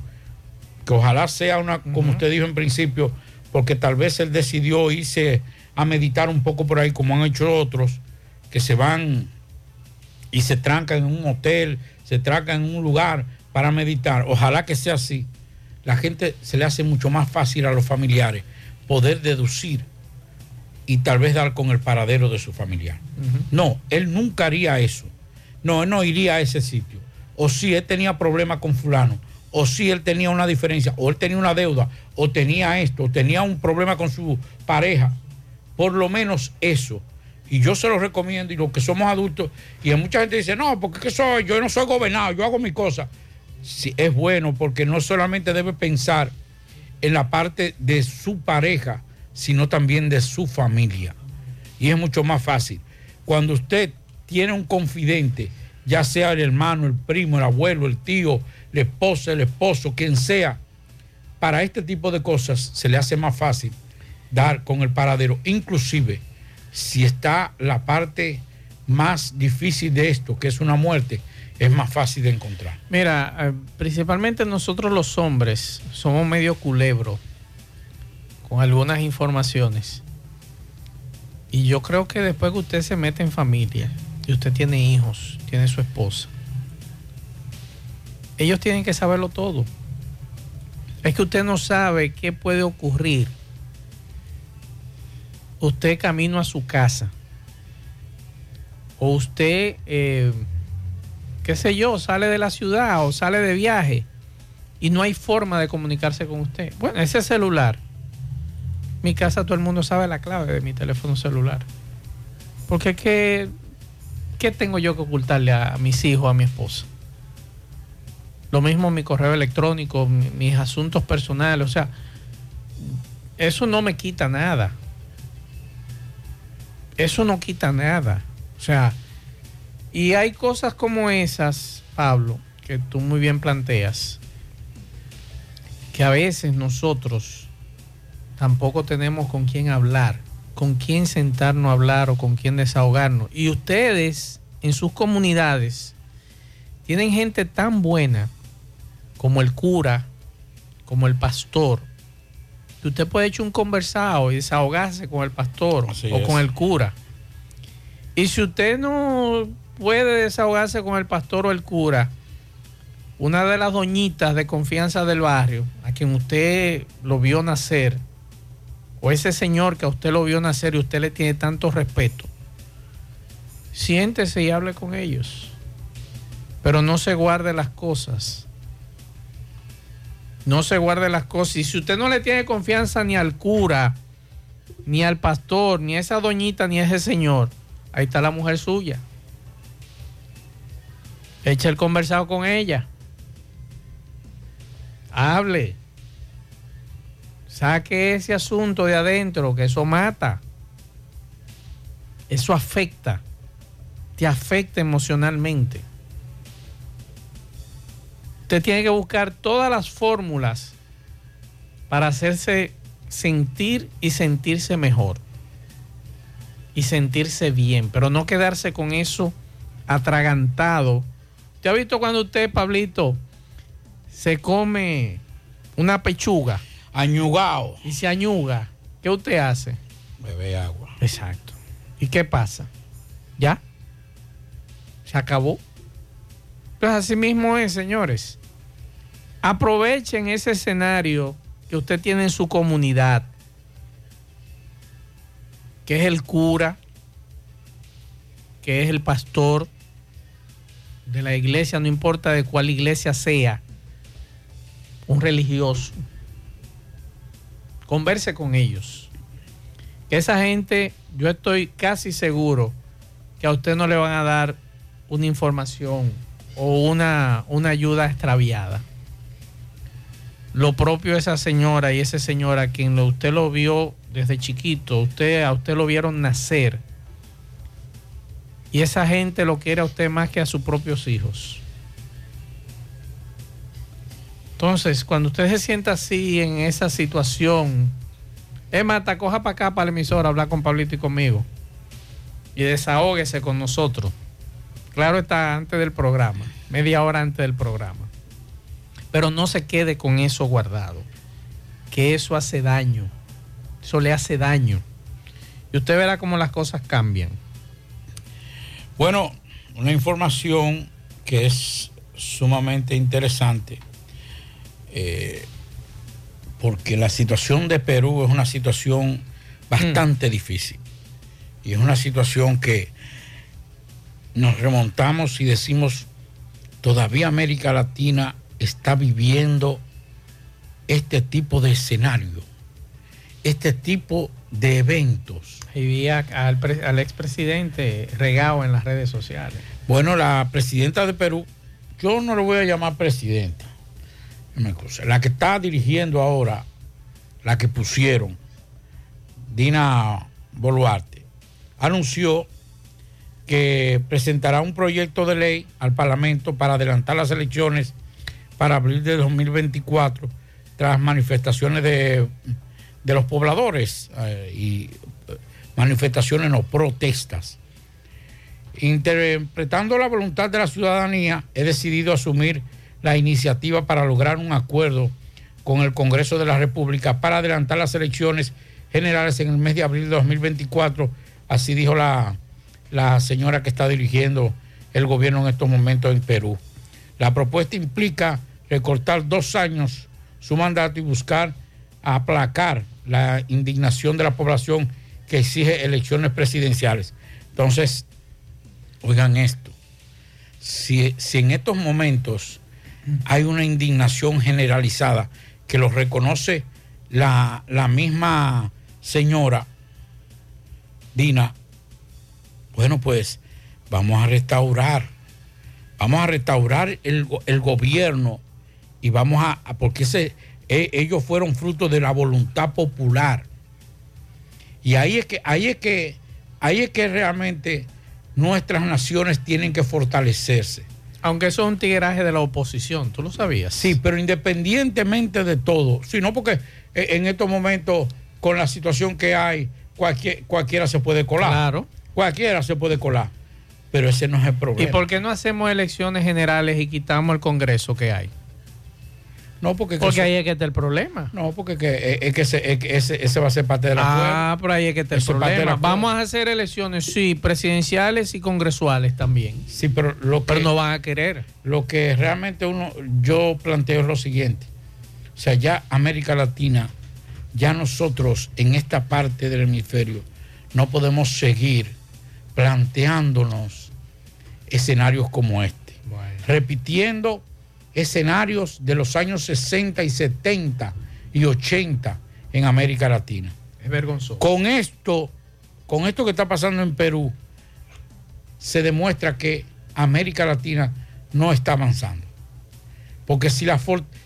que ojalá sea una, como usted dijo en principio, porque tal vez él decidió irse a meditar un poco por ahí, como han hecho otros, que se van y se trancan en un hotel, se trancan en un lugar para meditar. Ojalá que sea así. La gente se le hace mucho más fácil a los familiares poder deducir y tal vez dar con el paradero de su familiar. No, él nunca haría eso. No, él no iría a ese sitio. O si él tenía problemas con fulano, o si él tenía una diferencia, o él tenía una deuda, o tenía esto, o tenía un problema con su pareja. Por lo menos eso. Y yo se lo recomiendo, y los que somos adultos, y mucha gente dice, no, porque ¿qué soy? yo no soy gobernado, yo hago mi cosa. Sí, es bueno porque no solamente debe pensar en la parte de su pareja, sino también de su familia. Y es mucho más fácil. Cuando usted tiene un confidente, ya sea el hermano, el primo, el abuelo, el tío, la esposa, el esposo, quien sea, para este tipo de cosas se le hace más fácil dar con el paradero. Inclusive, si está la parte más difícil de esto, que es una muerte, es más fácil de encontrar. Mira, eh, principalmente nosotros los hombres somos medio culebro con algunas informaciones. Y yo creo que después que usted se mete en familia y usted tiene hijos, tiene su esposa, ellos tienen que saberlo todo. Es que usted no sabe qué puede ocurrir. Usted camino a su casa. O usted, eh, qué sé yo, sale de la ciudad o sale de viaje y no hay forma de comunicarse con usted. Bueno, ese celular. Mi casa todo el mundo sabe la clave de mi teléfono celular. Porque es que, ¿qué tengo yo que ocultarle a mis hijos, a mi esposa? Lo mismo mi correo electrónico, mi- mis asuntos personales, o sea, eso no me quita nada. Eso no quita nada. O sea, y hay cosas como esas, Pablo, que tú muy bien planteas, que a veces nosotros tampoco tenemos con quién hablar, con quién sentarnos a hablar o con quién desahogarnos. Y ustedes en sus comunidades tienen gente tan buena como el cura, como el pastor, que usted puede echar un conversado y desahogarse con el pastor Así o es. con el cura. Y si usted no puede desahogarse con el pastor o el cura, una de las doñitas de confianza del barrio, a quien usted lo vio nacer, o ese señor que a usted lo vio nacer y usted le tiene tanto respeto, siéntese y hable con ellos. Pero no se guarde las cosas. No se guarde las cosas. Y si usted no le tiene confianza ni al cura, ni al pastor, ni a esa doñita, ni a ese señor, ahí está la mujer suya. Echa el conversado con ella. Hable. Saque ese asunto de adentro, que eso mata. Eso afecta. Te afecta emocionalmente. Usted tiene que buscar todas las fórmulas para hacerse sentir y sentirse mejor. Y sentirse bien, pero no quedarse con eso atragantado. ¿Usted ha visto cuando usted, Pablito, se come una pechuga? Añugado. Y se añuga. ¿Qué usted hace? Bebe agua. Exacto. ¿Y qué pasa? ¿Ya? ¿Se acabó? Pues así mismo es, señores. Aprovechen ese escenario que usted tiene en su comunidad, que es el cura, que es el pastor de la iglesia, no importa de cuál iglesia sea, un religioso, converse con ellos. Que esa gente, yo estoy casi seguro que a usted no le van a dar una información o una, una ayuda extraviada. Lo propio esa señora y ese señor a quien lo- usted lo vio desde chiquito, usted, a usted lo vieron nacer. Y esa gente lo quiere a usted más que a sus propios hijos. Entonces, cuando usted se sienta así en esa situación, es más, hasta coja para acá, para la emisora, hablar con Pablito y conmigo. Y desahóguese con nosotros. Claro está antes del programa, media hora antes del programa. Pero no se quede con eso guardado, que eso hace daño. Eso le hace daño. Y usted verá cómo las cosas cambian. Bueno, una información que es sumamente interesante, eh, porque la situación de Perú es una situación bastante difícil. Y es una situación que nos remontamos y decimos, todavía América Latina está viviendo este tipo de escenario, este tipo de eventos. Y vi a- al, al expresidente regado en las redes sociales. Bueno, la presidenta de Perú, yo no le voy a llamar presidenta, la que está dirigiendo ahora, la que pusieron, Dina Boluarte, anunció que presentará un proyecto de ley al Parlamento para adelantar las elecciones para abril de 2024 tras manifestaciones de, de los pobladores eh, y eh, manifestaciones no protestas. Interpretando la voluntad de la ciudadanía, he decidido asumir la iniciativa para lograr un acuerdo con el Congreso de la República para adelantar las elecciones generales en el mes de abril de 2024. Así dijo la, la señora que está dirigiendo el gobierno en estos momentos en Perú. La propuesta implica recortar dos años su mandato y buscar aplacar la indignación de la población que exige elecciones presidenciales. Entonces, oigan esto, si, si en estos momentos hay una indignación generalizada que lo reconoce la, la misma señora Dina, bueno, pues vamos a restaurar, vamos a restaurar el, el gobierno y vamos a, a- porque ese, e- ellos fueron fruto de la voluntad popular. Y ahí es que, ahí es que, ahí es que realmente nuestras naciones tienen que fortalecerse. Aunque eso es un tigueraje de la oposición, ¿tú lo sabías? Sí, pero independientemente de todo, sino porque eh, en estos momentos, con la situación que hay, cualquier, cualquiera se puede colar. Claro. Cualquiera se puede colar. Pero ese no es el problema. ¿Y por qué no hacemos elecciones generales y quitamos el Congreso que hay? No, porque, Porque eso- ahí es que está el problema. No, porque que, eh, es que, ese, es que ese, ese va a ser parte de la Ah, por ahí es que está el problema. Vamos a hacer elecciones, sí, presidenciales y congresuales también. Sí, pero lo que, Pero no van a querer. Lo que realmente uno, yo planteo es lo siguiente. O sea, ya América Latina, ya nosotros en esta parte del hemisferio, no podemos seguir planteándonos escenarios como este. Repitiendo escenarios de los años 60 y 70 y 80 en América Latina. Es vergonzoso. Con esto, con esto que está pasando en Perú, se demuestra que América Latina no está avanzando. Porque si, la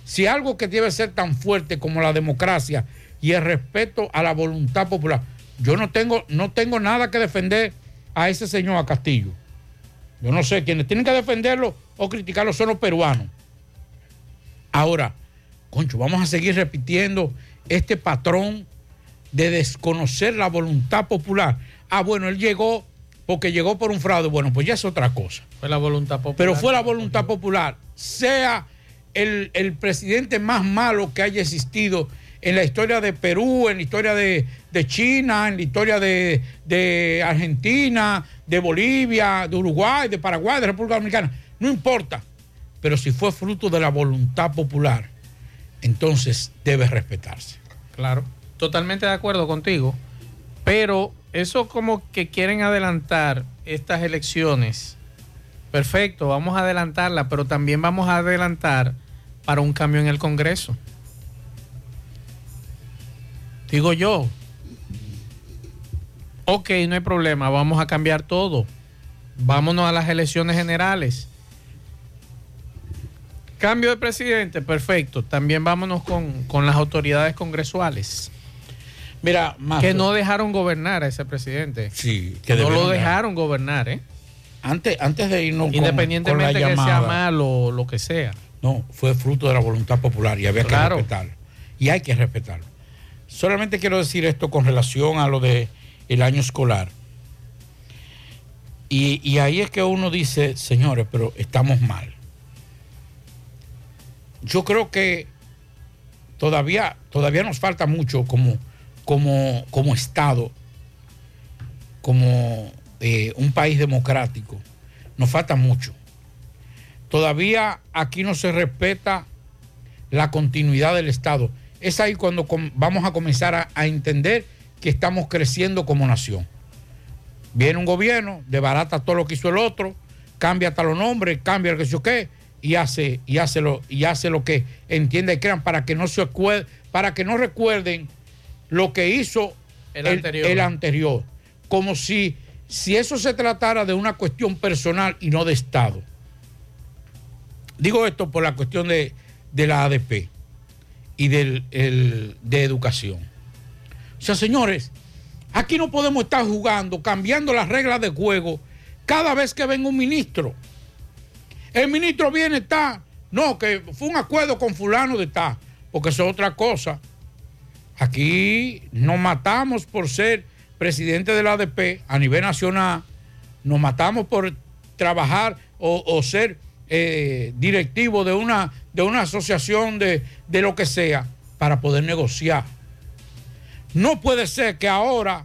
si algo que debe ser tan fuerte como la democracia y el respeto a la voluntad popular, yo no tengo, no tengo nada que defender a ese señor a Castillo. Yo no sé, quienes tienen que defenderlo o criticarlo son los peruanos. Ahora, concho, vamos a seguir repitiendo este patrón de desconocer la voluntad popular. Ah, bueno, él llegó porque llegó por un fraude. Bueno, pues ya es otra cosa. Fue la voluntad popular. Pero fue la voluntad popular. Sea el, el presidente más malo que haya existido en la historia de Perú, en la historia de, de China, en la historia de, de Argentina, de Bolivia, de Uruguay, de Paraguay, de República Dominicana. No importa. Pero si fue fruto de la voluntad popular, entonces debe respetarse. Claro, totalmente de acuerdo contigo. Pero eso como que quieren adelantar estas elecciones. Perfecto, vamos a adelantarla, pero también vamos a adelantar para un cambio en el Congreso. Digo yo, ok, no hay problema, vamos a cambiar todo. Vámonos a las elecciones generales. Cambio de presidente, perfecto. También vámonos con, con las autoridades congresuales. Mira, que no dejaron gobernar a ese presidente. Sí, que no lo dejaron gobernar, ¿eh? Antes, antes de irnos con- Independientemente con la que sea malo o lo que sea. No, fue fruto de la voluntad popular y había Claro. que respetarlo. Y hay que respetarlo. Solamente quiero decir esto con relación a lo de el año escolar. Y, y ahí es que uno dice, señores, pero estamos mal. Yo creo que todavía, todavía nos falta mucho como, como, como Estado, como eh, un país democrático. Nos falta mucho. Todavía aquí no se respeta la continuidad del Estado. Es ahí cuando vamos a comenzar a, entender que estamos creciendo como nación. Viene un gobierno, debarata todo lo que hizo el otro, cambia hasta los nombres, cambia el que sé qué, y hace, y hace lo, y hace lo que entienda y crean para que no se acuer- para que no recuerden lo que hizo El anterior. el anterior. Como si, si eso se tratara de una cuestión personal y no de Estado. Digo esto por la cuestión de, de la ADP y del, el- de educación. O sea, señores, aquí no podemos estar jugando, cambiando las reglas de juego cada vez que venga un ministro. El ministro viene, está, no, que fue un acuerdo con fulano de tal, porque eso es otra cosa. Aquí nos matamos por ser presidente de la ADP a nivel nacional, nos matamos por trabajar o, ser eh, directivo de una, de una asociación de, de lo que sea para poder negociar. No puede ser que ahora,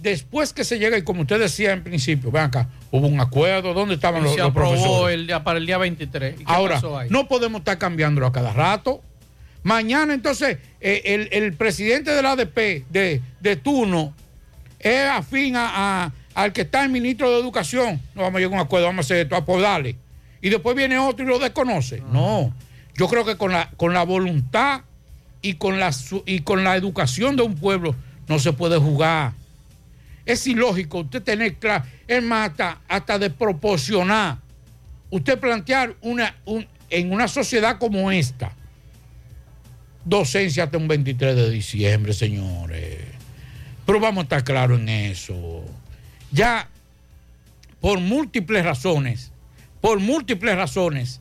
después que se llega, y como usted decía en principio, vean acá, hubo un acuerdo, ¿dónde estaban los, se los aprobó profesores? el día, para el día 23. ¿Y qué Ahora, pasó ahí? no podemos estar cambiándolo a cada rato. Mañana, entonces, eh, el, el presidente de la ADP de, de turno es afín a, a- al que está el ministro de Educación. No vamos a llegar a un acuerdo, vamos a hacer esto, apodarle. Y después viene otro y lo desconoce. No. Yo creo que con la, con la voluntad y con la, y con la educación de un pueblo no se puede jugar. Es ilógico usted tener claro, es más, hasta, hasta desproporcionar. Usted plantear una, un- en una sociedad como esta, docencia hasta un 23 de diciembre, señores. Pero vamos a estar claros en eso. Ya, por múltiples razones, por múltiples razones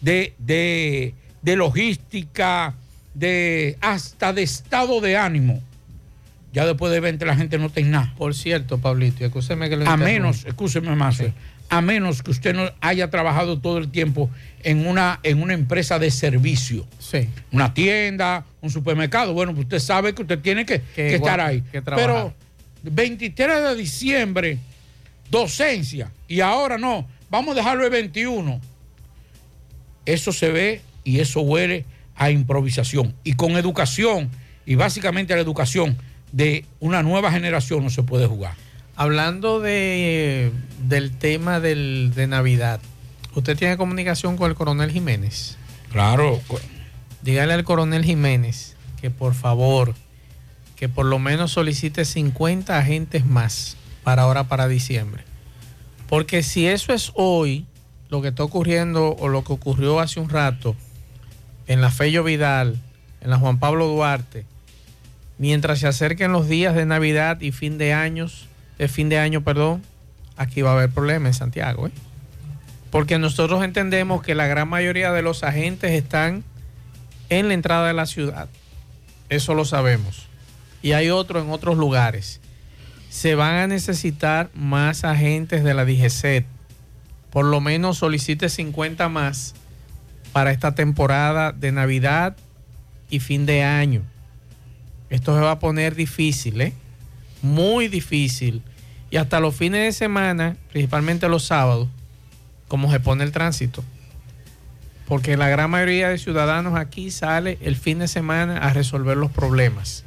de, de, de logística, de hasta de estado de ánimo, ya después de 20 la gente no tiene nada. Por cierto, Pablito, y escúcheme que lo A menos, escúcheme más, a menos que usted no haya trabajado todo el tiempo en una, en una empresa de servicio. Sí. Una tienda, un supermercado. Bueno, pues usted sabe que usted tiene que, que estar ahí. que. Pero 23 de diciembre, docencia. Y ahora no, vamos a dejarlo el 21. Eso se ve y eso huele a improvisación. Y con educación, y básicamente la educación de una nueva generación no se puede jugar. Hablando de, del tema del, de Navidad, ¿usted tiene comunicación con el coronel Jiménez? Claro. Dígale al coronel Jiménez que por favor, que por lo menos solicite 50 agentes más para ahora, para diciembre. Porque si eso es hoy, lo que está ocurriendo o lo que ocurrió hace un rato en la Fello Vidal, en la Juan Pablo Duarte, mientras se acerquen los días de Navidad y fin de años, de fin de año, perdón, aquí va a haber problemas en Santiago, ¿eh? Porque nosotros entendemos que la gran mayoría de los agentes están en la entrada de la ciudad. Eso lo sabemos. Y hay otro en otros lugares. Se van a necesitar más agentes de la DGCET. Por lo menos solicite 50 más para esta temporada de Navidad y fin de año. Esto se va a poner difícil, ¿eh? Muy difícil. Y hasta los fines de semana, principalmente los sábados, como se pone el tránsito. Porque la gran mayoría de ciudadanos aquí sale el fin de semana a resolver los problemas.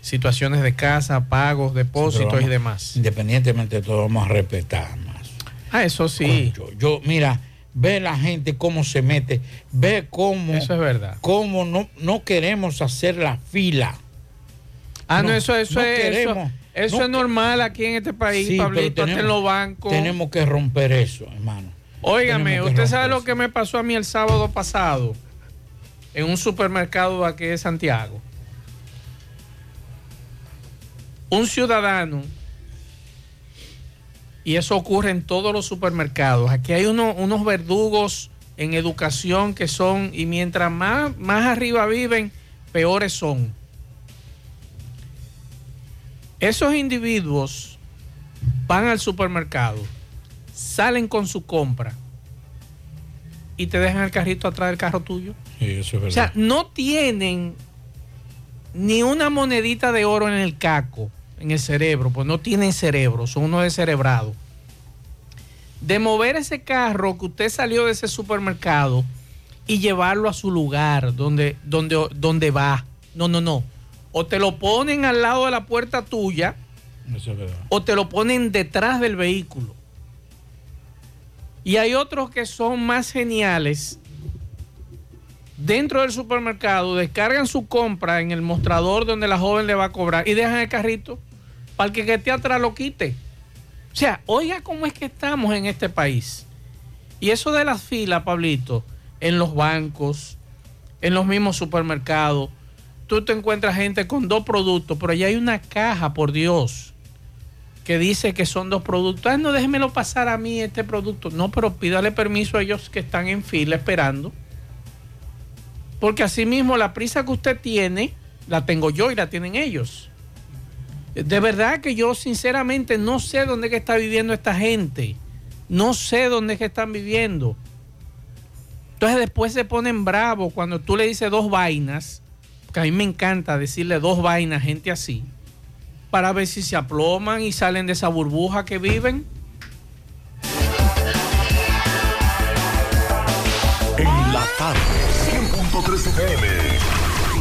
Situaciones de casa, pagos, depósitos y demás. Independientemente de todo, vamos a respetar más. Ah, eso sí. Yo, yo, mira, ve la gente cómo se mete, ve cómo. Eso es verdad. Cómo no, no queremos hacer la fila. Ah, no, eso, eso no es, eso, queremos, eso no es normal aquí en este país, Sí, Pablito, hasta en tenemos- los bancos. Tenemos que romper eso, hermano. Óigame, tenemos usted sabe lo que me pasó a mí el sábado pasado en un supermercado de aquí de Santiago. Un ciudadano, y eso ocurre en todos los supermercados. Aquí hay uno- unos verdugos en educación que son, y mientras más, más arriba viven, peores son. Esos individuos van al supermercado, salen con su compra y te dejan el carrito atrás del carro tuyo. Sí, eso es O sea, verdad. no tienen ni una monedita de oro en el caco, en el cerebro, pues no tienen cerebro, son unos descerebrados. De mover ese carro que usted salió de ese supermercado y llevarlo a su lugar donde, donde, donde va. No, no, no. O te lo ponen al lado de la puerta tuya Eso es verdad. o te lo ponen detrás del vehículo. Y hay otros que son más geniales. Dentro del supermercado descargan su compra en el mostrador donde la joven le va a cobrar y dejan el carrito para que el que esté atrás lo quite. O sea, oiga cómo es que estamos en este país. Y eso de las filas, Pablito, en los bancos, en los mismos supermercados, tú te encuentras gente con dos productos, pero ya hay una caja, por Dios, que dice que son dos productos. Ah, no, déjemelo pasar a mí este producto. No, pero pídale permiso a ellos que están en fila esperando. Porque así mismo la prisa que usted tiene, la tengo yo y la tienen ellos. De verdad que yo sinceramente no sé dónde que está viviendo esta gente. No sé dónde es que están viviendo. Entonces después se ponen bravos cuando tú le dices dos vainas, a mí me encanta decirle dos vainas a gente así, para ver si se aploman y salen de esa burbuja que viven. En la tarde, 100.3 FM.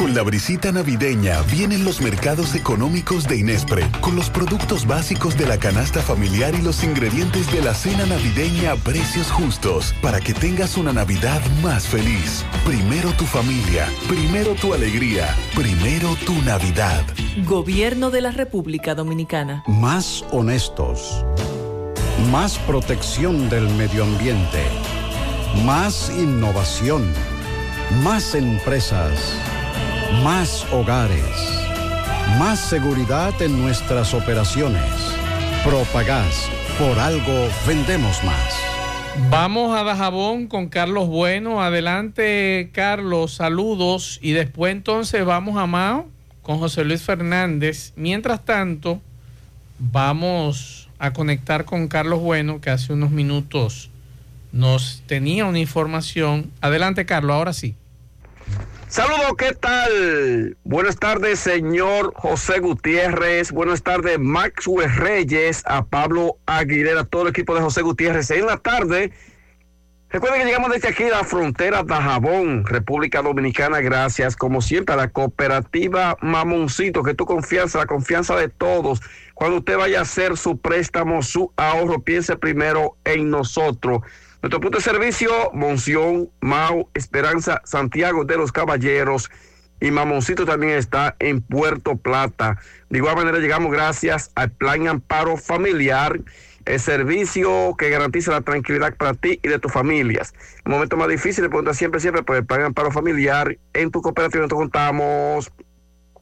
Con la brisita navideña vienen los mercados económicos de Inespre, con los productos básicos de la canasta familiar y los ingredientes de la cena navideña a precios justos, para que tengas una Navidad más feliz. Primero tu familia, primero tu alegría, primero tu Navidad. Gobierno de la República Dominicana. Más honestos. Más protección del medio ambiente. Más innovación. Más empresas. Más hogares. Más seguridad en nuestras operaciones. Propagás. Por algo vendemos más. Vamos a Dajabón con Carlos Bueno. Adelante, Carlos, saludos. Y después entonces vamos a Mao con José Luis Fernández. Mientras tanto, vamos a conectar con Carlos Bueno, que hace unos minutos nos tenía una información. Adelante, Carlos, ahora sí. Saludos, ¿qué tal? Buenas tardes, señor José Gutiérrez. Buenas tardes, Maxwell Reyes, a Pablo Aguilera, todo el equipo de José Gutiérrez. En la tarde, recuerden que llegamos desde aquí a la frontera de Jabón, República Dominicana. Gracias, como siempre, a la cooperativa Mamoncito, que tu confianza, la confianza de todos. Cuando usted vaya a hacer su préstamo, su ahorro, piense primero en nosotros. Nuestro punto de servicio, Monción, Mau, Esperanza, Santiago de los Caballeros y Mamoncito también está en Puerto Plata. De igual manera llegamos gracias al Plan Amparo Familiar, el servicio que garantiza la tranquilidad para ti y de tus familias. En momentos más difíciles, pregunta siempre, siempre por el Plan Amparo Familiar. En tu cooperativa nosotros contamos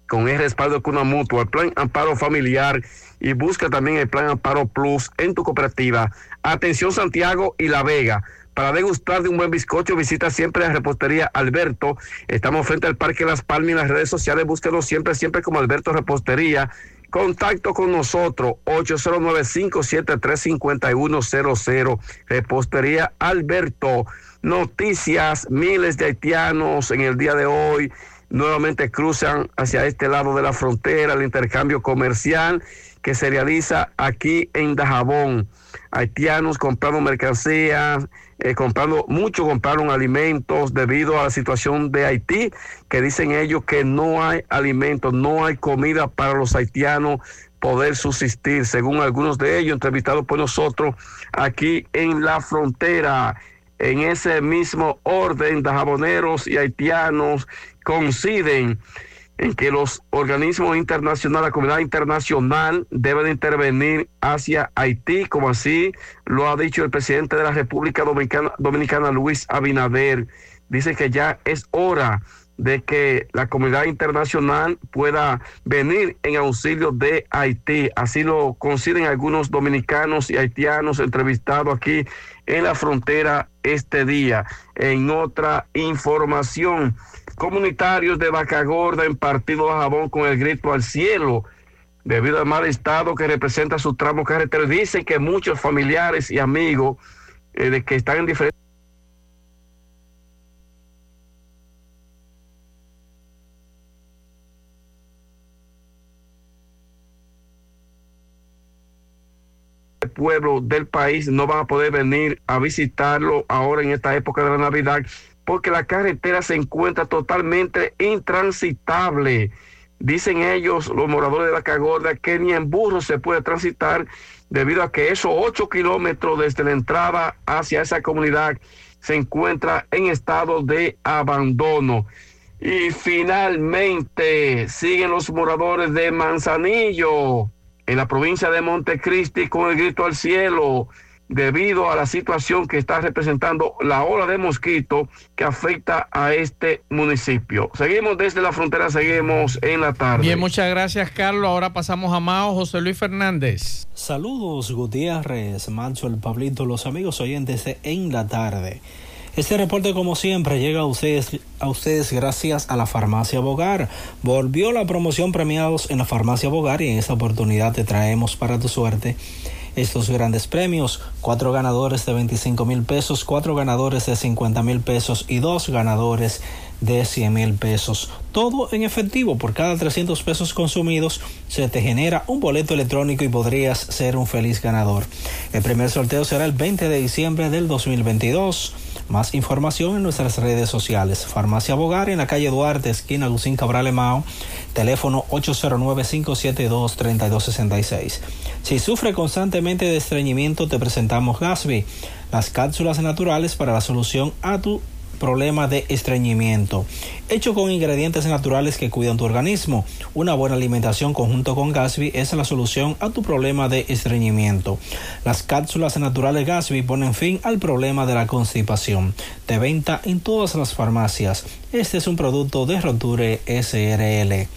con el respaldo de Cuna Mutua, el plan Amparo Familiar y busca también el plan Amparo Plus en tu cooperativa. Atención Santiago y La Vega. Para degustar de un buen bizcocho, visita siempre la repostería Alberto. Estamos frente al Parque Las Palmas en las redes sociales. Búsquenos siempre, siempre como Alberto Repostería. Contacto con nosotros, 809-573-5100. Repostería Alberto. Noticias, miles de haitianos en el día de hoy nuevamente cruzan hacia este lado de la frontera, el intercambio comercial que se realiza aquí en Dajabón. Haitianos comprando mercancías, eh, comprando, muchos compraron alimentos debido a la situación de Haití, que dicen ellos que no hay alimentos, no hay comida para los haitianos poder subsistir, según algunos de ellos entrevistados por nosotros aquí en la frontera. En ese mismo orden, dajaboneros y haitianos coinciden en que los organismos internacionales, la comunidad internacional deben intervenir hacia Haití, como así lo ha dicho el presidente de la República Dominicana, Dominicana Luis Abinader. Dice que ya es hora de que la comunidad internacional pueda venir en auxilio de Haití. Así lo coinciden algunos dominicanos y haitianos entrevistados aquí en la frontera este día. En otra información, comunitarios de Vaca Gorda en Partido Jabón con el grito al cielo debido al mal estado que representa su tramo carretero. Dicen que muchos familiares y amigos eh, de que están en diferentes pueblo del país no van a poder venir a visitarlo ahora en esta época de la Navidad porque la carretera se encuentra totalmente intransitable. Dicen ellos, los moradores de la Gorda, que ni en burro se puede transitar debido a que esos ocho kilómetros desde la entrada hacia esa comunidad se encuentra en estado de abandono. Y finalmente siguen los moradores de Manzanillo en la provincia de Montecristi con el grito al cielo debido a la situación que está representando la ola de mosquito que afecta a este municipio. Seguimos desde la frontera, seguimos en la tarde. Bien, muchas gracias Carlos. Ahora pasamos a Mao, José Luis Fernández. Saludos Gutiérrez, Mancho, el Pablito, los amigos oyentes de En la tarde. Este reporte, como siempre, llega a ustedes, a ustedes gracias a la Farmacia Bogar. Volvió la promoción premiados en la Farmacia Bogar y en esta oportunidad te traemos para tu suerte estos grandes premios. Cuatro ganadores de 25 mil pesos, cuatro ganadores de 50 mil pesos y dos ganadores de 100 mil pesos. Todo en efectivo. Por cada 300 pesos consumidos se te genera un boleto electrónico y podrías ser un feliz ganador. El primer sorteo será el 20 de diciembre del 2022. Más información en nuestras redes sociales. Farmacia Bogar en la calle Duarte, esquina Lucín Cabral Emao, teléfono 809-572-3266. Si sufre constantemente de estreñimiento, te presentamos Gasby, las cápsulas naturales para la solución a tu problema de estreñimiento. Hecho con ingredientes naturales que cuidan tu organismo. Una buena alimentación conjunto con Gasby es la solución a tu problema de estreñimiento. Las cápsulas naturales Gasby ponen fin al problema de la constipación. De venta en todas las farmacias. Este es un producto de Roture SRL.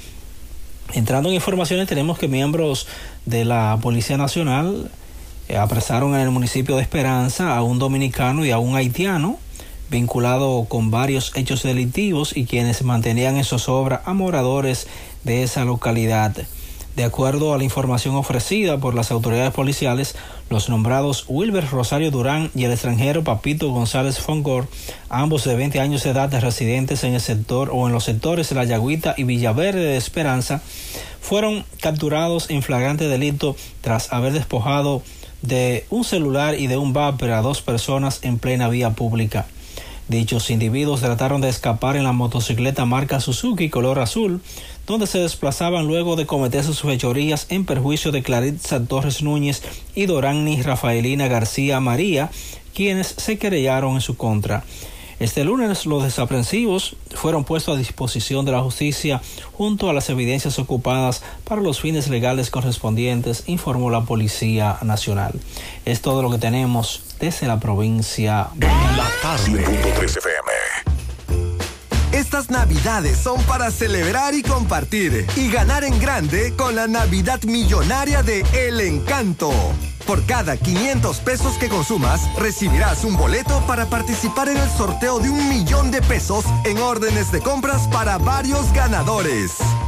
Entrando en informaciones, tenemos que miembros de la Policía Nacional eh, apresaron en el municipio de Esperanza a un dominicano y a un haitiano vinculado con varios hechos delictivos y quienes mantenían en zozobra a moradores de esa localidad. De acuerdo a la información ofrecida por las autoridades policiales, los nombrados Wilber Rosario Durán y el extranjero Papito González Fongor, ambos de 20 años de edad residentes en el sector o en los sectores de La Yagüita y Villaverde de Esperanza, fueron capturados en flagrante delito tras haber despojado de un celular y de un vapor a dos personas en plena vía pública. Dichos individuos trataron de escapar en la motocicleta marca Suzuki color azul, donde se desplazaban luego de cometer sus fechorías en perjuicio de Claritza Torres Núñez y Dorani Rafaelina García María, quienes se querellaron en su contra. Este lunes los desaprensivos fueron puestos a disposición de la justicia junto a las evidencias ocupadas para los fines legales correspondientes, informó la Policía Nacional. Es todo lo que tenemos desde la provincia. La tarde. Estas navidades son para celebrar y compartir y ganar en grande con la Navidad Millonaria de El Encanto. Por cada 500 pesos que consumas, recibirás un boleto para participar en el sorteo de un millón de pesos en órdenes de compras para varios ganadores.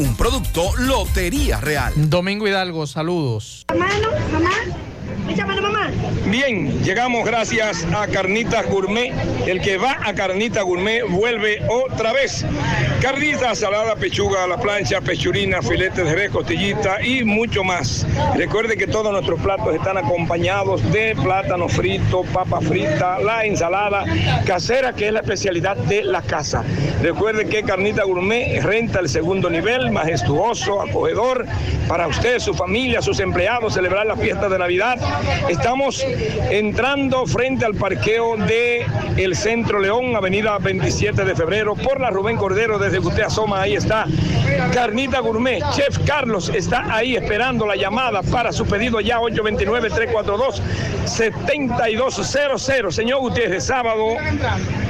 Un producto Lotería Real. Domingo Hidalgo, saludos. Mamá, mamá. Bien, llegamos gracias a Carnitas Gourmet. El que va a Carnita Gourmet vuelve otra vez. Carnita, salada, pechuga la plancha, pechurina, filetes de res, costillita y mucho más. Recuerde que todos nuestros platos están acompañados de plátano frito, papa frita, la ensalada casera, que es la especialidad de la casa. Recuerde que Carnita Gourmet renta el segundo nivel, majestuoso, acogedor, para usted, su familia, sus empleados, celebrar la fiesta de Navidad. Estamos entrando frente al parqueo de el Centro León, Avenida 27 de Febrero, por la Rubén Cordero, desde que usted asoma, ahí está. Carnita Gourmet, Chef Carlos está ahí esperando la llamada para su pedido ya 829-342-7200. Señor Gutiérrez, sábado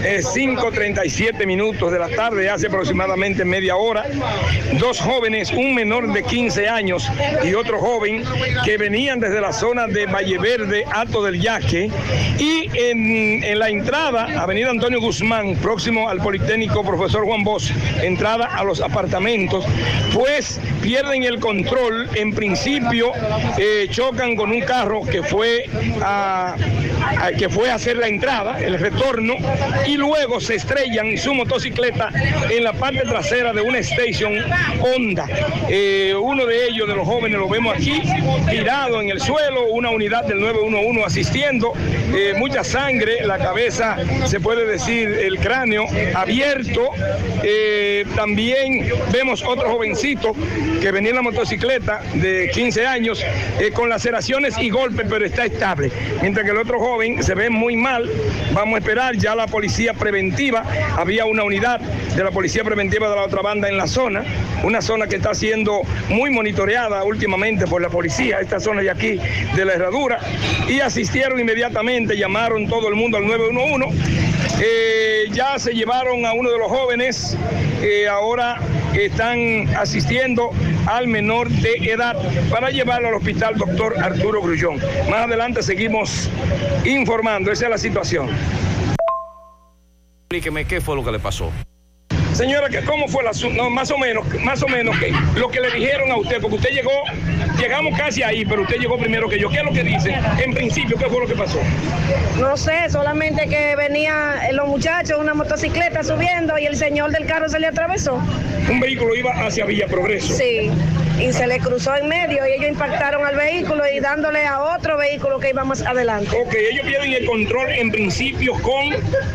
eh, 5.37 minutos de la tarde, hace aproximadamente media hora, dos jóvenes, un menor de 15 años y otro joven que venían desde la zona de Valle Verde, Alto del Yaque, y en, la entrada, Avenida Antonio Guzmán, próximo al Politécnico Profesor Juan Bosch, entrada a los apartamentos, pues pierden el control, en principio eh, chocan con un carro que fue a, a- que fue a hacer la entrada, el retorno, y luego se estrellan su motocicleta en la parte trasera de una station Honda. Eh, uno de ellos, de los jóvenes, lo vemos aquí, tirado en el suelo, una unidad del 911 asistiendo, eh, mucha sangre, la cabeza, se puede decir, el cráneo abierto. Eh, también vemos otro jovencito que venía en la motocicleta de 15 años eh, con laceraciones y golpes, pero está estable. Mientras que el otro joven se ve muy mal. Vamos a esperar ya la policía preventiva. Había una unidad de la policía preventiva de la otra banda en la zona, una zona que está siendo muy monitoreada últimamente por la policía, esta zona de aquí de la herradura, y asistieron inmediatamente, llamaron todo el mundo al 911. Eh, ya se llevaron a uno de los jóvenes, eh, ahora están asistiendo al menor de edad para llevarlo al hospital doctor Arturo Grullón. Más adelante seguimos informando, esa es la situación. Explíqueme qué fue lo que le pasó. Señora, ¿qué- ¿cómo fue la no, más o menos, más o menos que lo que le dijeron a usted? Porque usted llegó, llegamos casi ahí, pero usted llegó primero que yo. ¿Qué es lo que dice? En principio, ¿qué fue lo que pasó? No sé, solamente que venía los muchachos una motocicleta subiendo y el señor del carro se le atravesó. Un vehículo iba hacia Villa Progreso. Sí, y se le cruzó en medio y ellos impactaron al vehículo y dándole a otro vehículo que iba más adelante. Ok, ellos pierden el control en principio con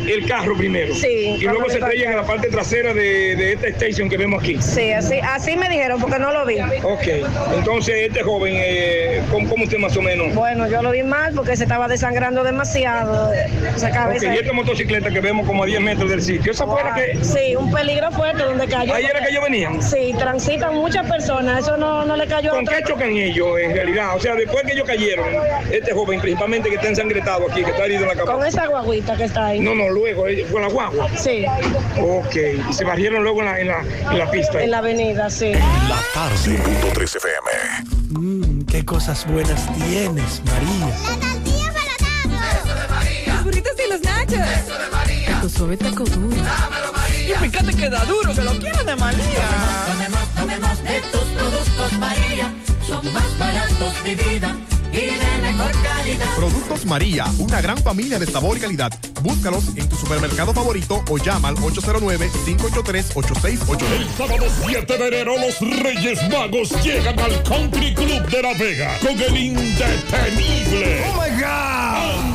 el carro primero. Sí, Y luego se estrellan en la parte trasera de, de esta station que vemos aquí. Sí, así, así me dijeron porque no lo vi. Ok, entonces este joven, eh, ¿cómo, cómo usted más o menos? Bueno, yo lo vi mal porque se estaba desangrando demasiado. Esa Ok, cabeza. y esta motocicleta que vemos como a 10 metros del sitio, ¿esa fue la que...? Sí, un peligro fuerte donde cayó. ¿Ahí era que ellos venían? Sí, transitan muchas personas, eso no, no le cayó ¿Con otra- qué chocan ellos en realidad? O sea, después que ellos cayeron, este joven principalmente que está ensangretado aquí, que está herido en la cabeza. Con esa guaguita que está ahí. No, no, luego, eh, fue la guagua. Sí, Ok, y se barrieron luego en la, en la, en la pista. en la avenida, sí. La tarde. 3 FM. Mmm, qué cosas buenas tienes, María. leche. Eso de María. Tu suave taco duro. María. Y fíjate que da duro, que lo quiero de María. Tomemos, tomemos de tus productos, María. Son más baratos de vida y de mejor calidad. Productos María, una gran familia de sabor y calidad. Búscalos en tu supermercado favorito o llama al 809-583-8689. El sábado 7 de enero los Reyes Magos llegan al Country Club de La Vega con el indetenible. ¡Oh, my God!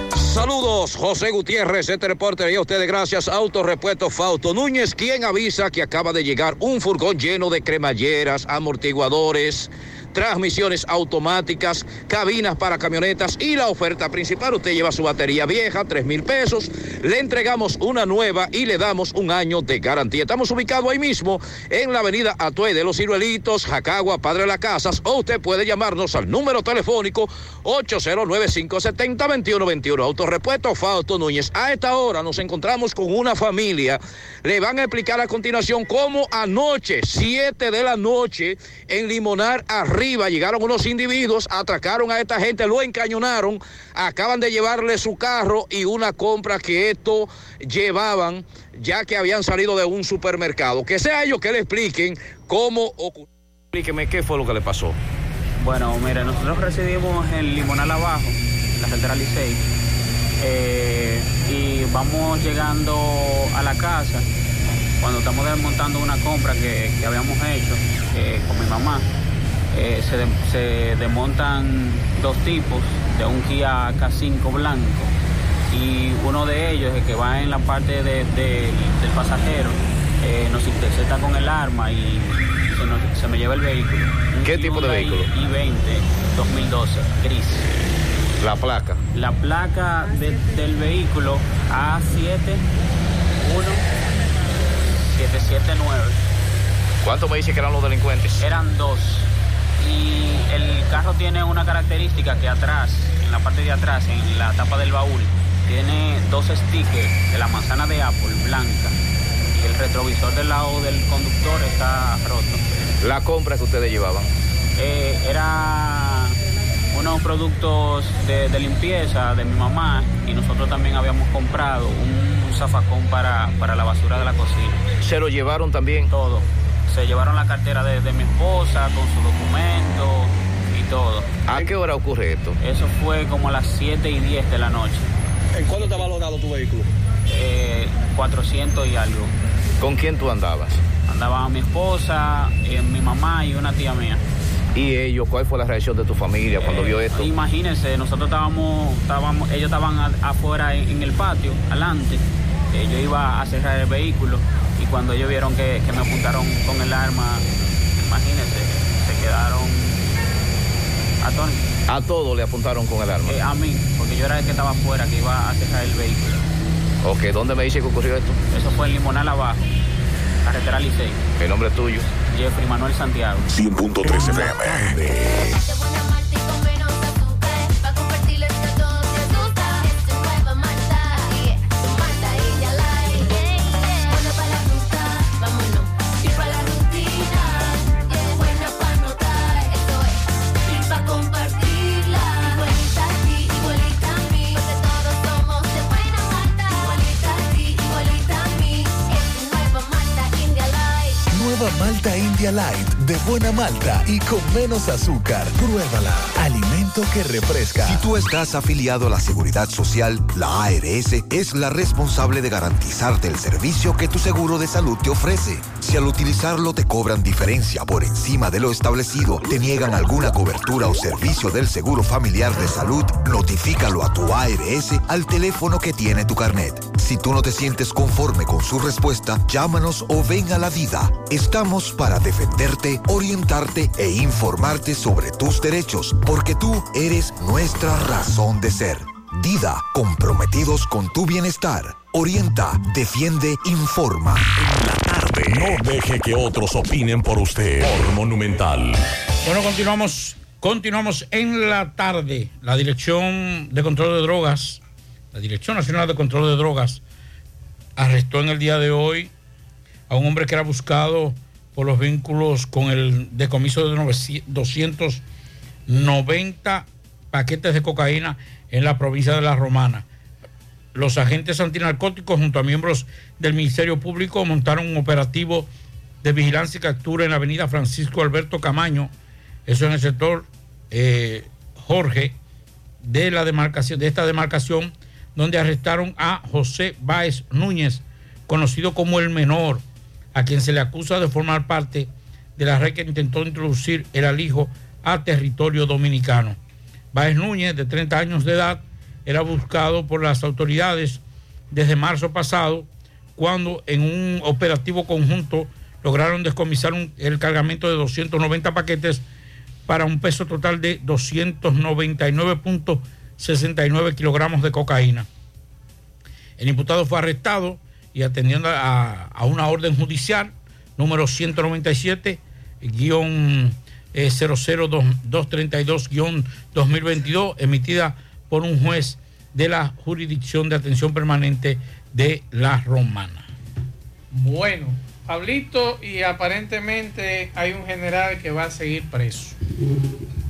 Saludos, José Gutiérrez, este reporte y a ustedes gracias. Autorepuesto Fausto Núñez, quien avisa que acaba de llegar un furgón lleno de cremalleras, amortiguadores, transmisiones automáticas, cabinas para camionetas y la oferta principal, usted lleva su batería vieja, 3 mil pesos, le entregamos una nueva y le damos un año de garantía. Estamos ubicados ahí mismo en la avenida Atue de los Ciruelitos, Jacagua, Padre de las Casas, o usted puede llamarnos al número telefónico 809-570-2121. Autorepuesto Fausto Núñez. A esta hora nos encontramos con una familia. Le van a explicar a continuación cómo anoche, 7 de la noche, en Limonar arriba, llegaron unos individuos, atracaron a esta gente, lo encañonaron, acaban de llevarle su carro y una compra que esto llevaban, ya que habían salido de un supermercado. Que sea ellos que le expliquen cómo ocurrió. Explíqueme qué fue lo que le pasó. Bueno, mire, nosotros residimos en Limonal Abajo, la central Licey, eh, y vamos llegando a la casa cuando estamos desmontando una compra que, que habíamos hecho eh, con mi mamá. Eh, se, de- se desmontan dos tipos de un Kia K5 blanco y uno de ellos, el que va en la parte de- de- del pasajero, eh, nos intercepta con el arma y se, nos- se me lleva el vehículo. Un ¿Qué tipo de vehículo? I-20 2012, gris. La placa. La placa de- del vehículo A7 779. ¿Cuánto me dice que eran los delincuentes? Eran dos. Y el carro tiene una característica que atrás, en la parte de atrás, en la tapa del baúl, tiene dos stickers de la manzana de Apple blanca. Y el retrovisor del lado del conductor está roto. La compra que ustedes llevaban. Eh, era unos productos de, de limpieza de mi mamá y nosotros también habíamos comprado un, un zafacón para, para la basura de la cocina. ¿Se lo llevaron también? Todo. Se llevaron la cartera de, de mi esposa con su documento y todo. ¿A qué hora ocurre esto? Eso fue como a las 7 y 10 de la noche. ¿En cuánto está valorado tu vehículo? Eh, 400 y algo. ¿Con quién tú andabas? Andaba mi esposa, eh, mi mamá y una tía mía. ¿Y ellos? ¿Cuál fue la reacción de tu familia cuando Eh, vio esto? Imagínense, nosotros estábamos, estábamos ellos estaban a- afuera en, en el patio, adelante. Eh, yo iba a cerrar el vehículo cuando ellos vieron que, que me apuntaron con el arma, imagínense, se quedaron atónitos. A todos le apuntaron con el arma. Eh, a mí, porque yo era el que estaba afuera, que iba a cerrar el vehículo. Ok, ¿dónde me dice que ocurrió esto? Eso fue en Limonal abajo, carretera Licey. El nombre es tuyo. Jeffrey Manuel Santiago. 100.3 FM. Malta India Light de buena malta y con menos azúcar. Pruébala. Alimento que refresca. Si tú estás afiliado a la Seguridad Social, la ARS es la responsable de garantizarte el servicio que tu seguro de salud te ofrece. Si al utilizarlo te cobran diferencia por encima de lo establecido, te niegan alguna cobertura o servicio del Seguro Familiar de Salud, notifícalo a tu ARS al teléfono que tiene tu carnet. Si tú no te sientes conforme con su respuesta, llámanos o ven a la vida. Estamos para defenderte, orientarte e informarte sobre tus derechos, porque tú eres nuestra razón de ser. Dida, comprometidos con tu bienestar. Orienta, defiende, informa. No deje que otros opinen por usted. Por Monumental. Bueno, continuamos, continuamos en la tarde. La Dirección de Control de Drogas, la Dirección Nacional de Control de Drogas, arrestó en el día de hoy a un hombre que era buscado por los vínculos con el decomiso de 900 290 paquetes de cocaína en la provincia de La Romana. Los agentes antinarcóticos junto a miembros del Ministerio Público montaron un operativo de vigilancia y captura en la avenida Francisco Alberto Camaño, eso en el sector eh, Jorge de la demarcación, de esta demarcación, donde arrestaron a José Báez Núñez, conocido como el menor, a quien se le acusa de formar parte de la red que intentó introducir el alijo a territorio dominicano. Báez Núñez, de 30 años de edad, era buscado por las autoridades desde marzo pasado, cuando en un operativo conjunto lograron descomisar el cargamento de 290 paquetes para un peso total de 299.69 kilogramos de cocaína. El imputado fue arrestado y atendiendo a, a una orden judicial número 197 guion eh, 00232-2022 emitida por un juez de la jurisdicción de atención permanente de La Romana. Bueno, Pablito, y aparentemente hay un general que va a seguir preso.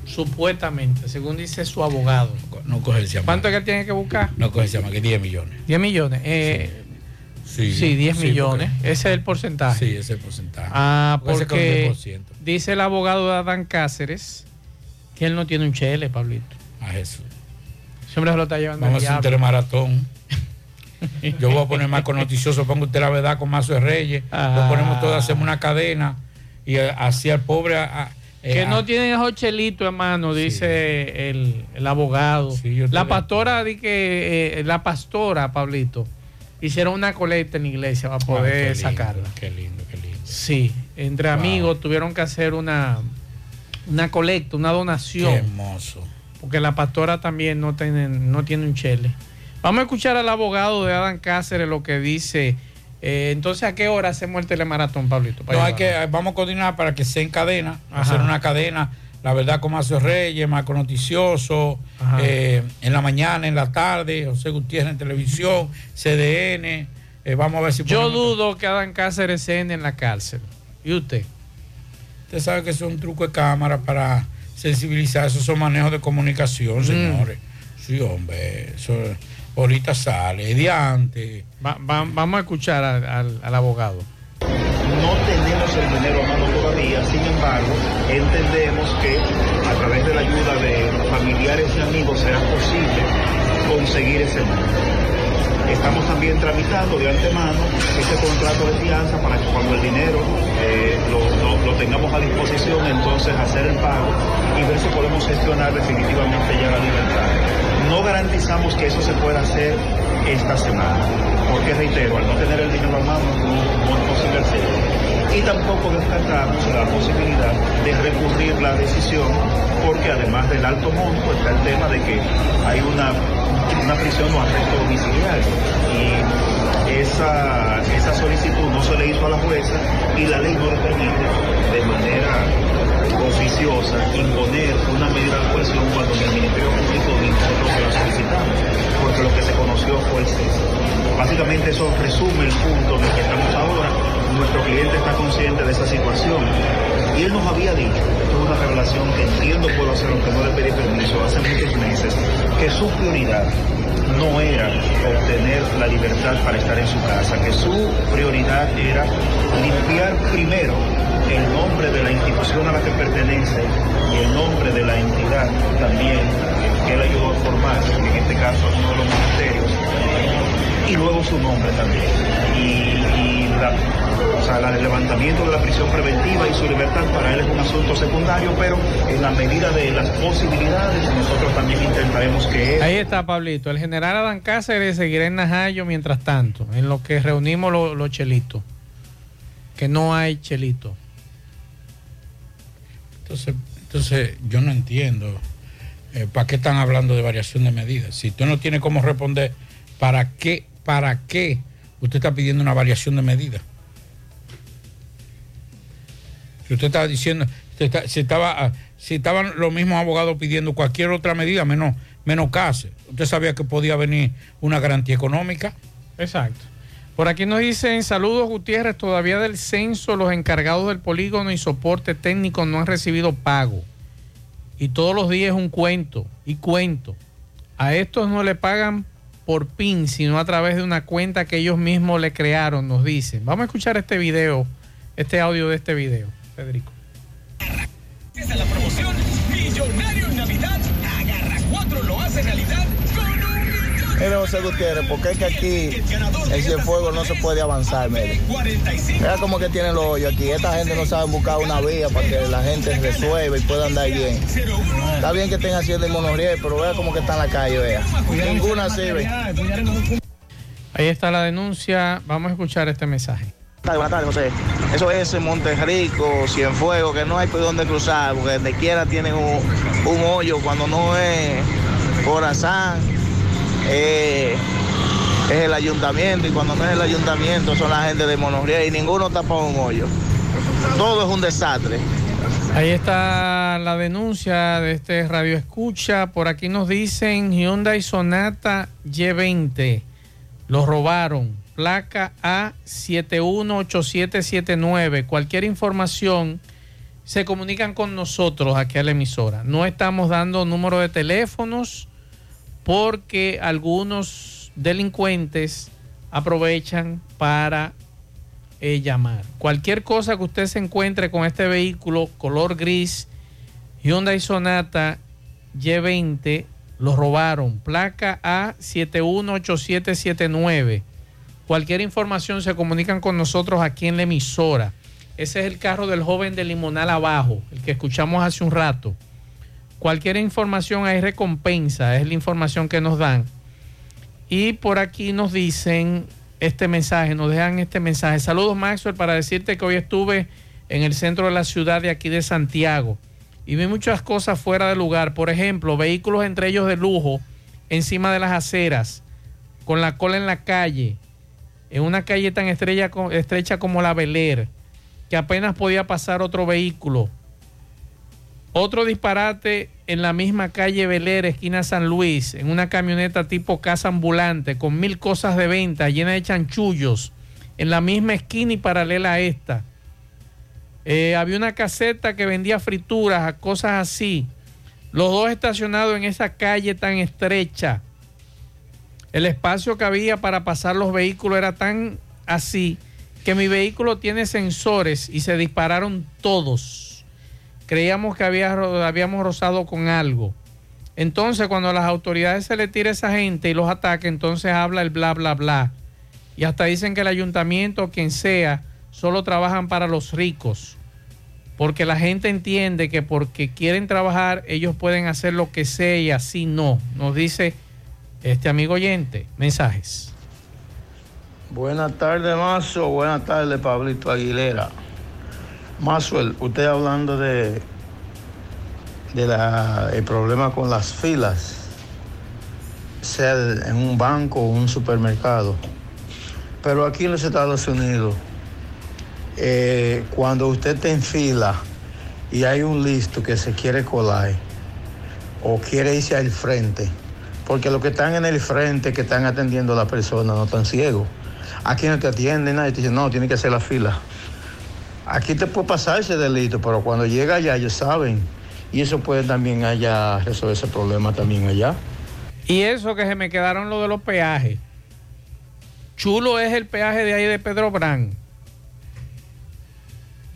Supuestamente, según dice su abogado. No coge el llama. ¿Cuánto es que tiene que buscar? No coge el llama, que 10 millones. 10 millones. Eh, Sí, sí, 10 sí, millones. porque- Ese es el porcentaje. Sí, ese es el porcentaje. Ah, Porque 10%. dice el abogado de Adán Cáceres que él no tiene un chele, Pablito. A Jesús. Ese hombre se lo está llevando Vamos a hacer un telemaratón. Yo voy a poner más con noticioso, pongo usted la verdad con Mazo de Reyes, Ah. lo ponemos todo, hacemos una cadena y eh, así al pobre. a- eh, Que a- no tienen esos chelitos, hermano, dice el, el abogado. yo la pastora, di que eh, la pastora, Pablito, hicieron una colecta en la iglesia para Ah, poder lindo, sacarla. Qué lindo, qué lindo. Sí, entre Wow. amigos tuvieron que hacer una, una colecta, una donación. Qué hermoso. Porque la pastora también no tiene, no tiene un chele. Vamos a escuchar al abogado de Adán Cáceres lo que dice. Eh, entonces, ¿a qué hora hacemos el telemaratón, Pablito? Para No, hay que, vamos a coordinar para que sea en cadena, Ajá. hacer una cadena, la verdad con Mazo Reyes, Marco Noticioso, eh, en la mañana, en la tarde, José Gutiérrez en televisión, CDN, eh, vamos a ver si Yo dudo que Adán Cáceres cene en la cárcel. ¿Y usted? Usted sabe que eso es un truco de cámara para sensibilizar, esos son manejos de comunicación, Mm. señores. Sí, hombre, eso ahorita sale, de antes. Va- va- vamos a escuchar al, al- al abogado. No tenemos el dinero a mano todavía, sin embargo, entendemos que a través de la ayuda de familiares y amigos será posible conseguir ese monto. Estamos también tramitando de antemano ese contrato de fianza para que cuando el dinero eh, lo- lo tengamos a disposición, entonces hacer el pago y ver si podemos gestionar definitivamente ya la libertad. No garantizamos que eso se pueda hacer esta semana, porque reitero, al no tener el dinero a mano no, es posible hacerlo. Y tampoco descartamos la posibilidad de recurrir la decisión, porque además del alto monto está el tema de que hay una, una prisión o arresto domiciliario. Y esa, esa solicitud no se le hizo a la jueza y la ley no le permite de manera oficiosa imponer una medida de coerción cuando el Ministerio Público ni nosotros se la solicitamos, porque lo que se conoció fue el cese. Básicamente eso resume el punto en el que estamos ahora. Nuestro cliente está consciente de esa situación y él nos había dicho, esto es una revelación que entiendo puedo hacer aunque no le pedí permiso hace muchos meses, que su prioridad no era obtener la libertad para estar en su casa, que su prioridad era limpiar primero institución a la que pertenece y el nombre de la entidad también que él ayudó a formar, en este caso uno de los ministerios, y luego su nombre también. Y, la, o sea, la- el levantamiento de la prisión preventiva y su libertad para él es un asunto secundario, pero en la medida de las posibilidades nosotros también intentaremos que él... Ahí está, Pablito. El general Adán Cáceres seguirá en Najayo mientras tanto, en lo que reunimos los chelitos. Que no hay chelito. Entonces, yo no entiendo eh, para qué están hablando de variación de medidas. Si usted no tiene cómo responder, ¿para qué, para qué usted está pidiendo una variación de medidas? Si usted estaba diciendo, usted está- si, estaba, ah, si estaban los mismos abogados pidiendo cualquier otra medida, menos, menos usted sabía que podía venir una garantía económica. Exacto. Por aquí nos dicen, saludos Gutiérrez, todavía del censo los encargados del polígono y soporte técnico no han recibido pago. Y todos los días un cuento y cuento. A estos no le pagan por PIN, sino a través de una cuenta que ellos mismos le crearon, nos dicen. Vamos a escuchar este video, este audio de este video, Federico. Es la promoción Mire, José Gutiérrez, porque es que aquí en Cienfuegos no se puede avanzar, mire. Mira como que tienen los hoyos aquí. Esta gente no sabe buscar una vía para que la gente resuelva y pueda andar bien. Está bien que estén haciendo el monorriel, pero vea como que está en la calle, vea. Ninguna sirve. Ahí está la denuncia, vamos a escuchar este mensaje. Buenas tardes, José. Eso es en Monterrico, Cienfuegos, que no hay por dónde cruzar, porque donde quiera tienen un, un hoyo. Cuando no es Corazán, eh, es el ayuntamiento, y cuando no es el ayuntamiento son la gente de Monorriel, y ninguno tapa un hoyo. Todo es un desastre. Ahí está la denuncia de este radio escucha. Por aquí nos dicen Hyundai Sonata Y20. Lo robaron. Placa A718779. Cualquier información se comunican con nosotros aquí a la emisora. No estamos dando número de teléfonos porque algunos delincuentes aprovechan para eh, llamar. Cualquier cosa que usted se encuentre con este vehículo color gris, Hyundai Sonata Y20, lo robaron. Placa A718779. Cualquier información se comunican con nosotros aquí en la emisora. Ese es el carro del joven de Limonal abajo, el que escuchamos hace un rato. Cualquier información hay recompensa, es la información que nos dan. Y por aquí nos dicen este mensaje, nos dejan este mensaje. Saludos Maxwell para decirte que hoy estuve en el centro de la ciudad de aquí de Santiago y vi muchas cosas fuera de lugar. Por ejemplo, vehículos entre ellos de lujo encima de las aceras, con la cola en la calle, en una calle tan estrella co- estrecha como la Beler, que apenas podía pasar otro vehículo. Otro disparate en la misma calle Beler, esquina San Luis, en una camioneta tipo casa ambulante con mil cosas de venta llena de chanchullos, en la misma esquina y paralela a esta. Eh, había una caseta que vendía frituras, cosas así. Los dos estacionados en esa calle tan estrecha. El espacio que había para pasar los vehículos era tan así que mi vehículo tiene sensores y se dispararon todos. Creíamos que habíamos rozado con algo. Entonces, cuando a las autoridades se le tira a esa gente y los ataca, entonces habla el bla, bla, bla. Y hasta dicen que el ayuntamiento o quien sea solo trabajan para los ricos. Porque la gente entiende que porque quieren trabajar, ellos pueden hacer lo que sea y así no. Nos dice este amigo oyente. Mensajes. Buenas tardes, Mazo. Buenas tardes, Pablito Aguilera. Maxwell, usted hablando de, de la- el problema con las filas, sea en un banco o un supermercado. Pero aquí en los Estados Unidos, eh, cuando usted está en fila y hay un listo que se quiere colar o quiere irse al frente, porque los que están en el frente, que están atendiendo a la persona, no están ciegos. Aquí no te atienden, nadie te dice, no, tiene que hacer la fila. Aquí te puede pasar ese delito, pero cuando llega allá ellos saben. Y eso puede también allá resolver ese problema también allá. Y eso que se me quedaron lo de los peajes. Chulo es el peaje de ahí de Pedro Brán.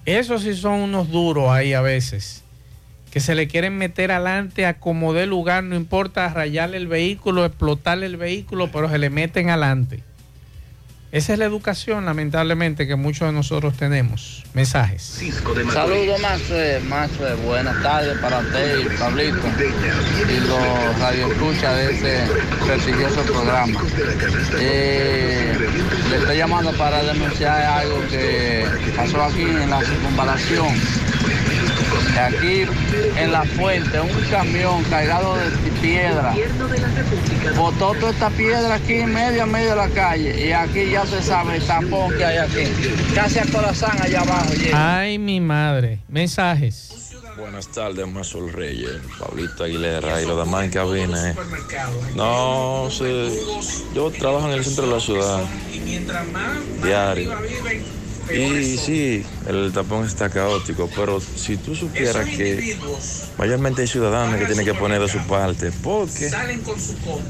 Esos sí son unos duros ahí a veces. Que se le quieren meter adelante a como dé lugar, no importa rayarle el vehículo, explotarle el vehículo, pero se le meten adelante. Esa es la educación, lamentablemente, que muchos de nosotros tenemos. Mensajes. Saludos, Maxwell. Maxwell, buenas tardes para usted y Pablito y los radioescuchas de este prestigioso programa. Eh, le estoy llamando para denunciar algo que pasó aquí en la circunvalación. Que Aquí en la fuente, un camión cargado de piedra botó toda esta piedra aquí en medio, a medio de la calle. Y aquí ya se sabe el tapón que hay aquí. Casi a corazón allá abajo. llega. Ay, mi madre. Mensajes. Buenas tardes, Mazol Reyes, Pablito Aguilera y los demás en cabina. eh. No, sí, yo trabajo en el centro de la ciudad, diario. Y sí, el tapón está caótico, pero si tú supieras que mayormente hay ciudadanos que tienen que poner de su parte, porque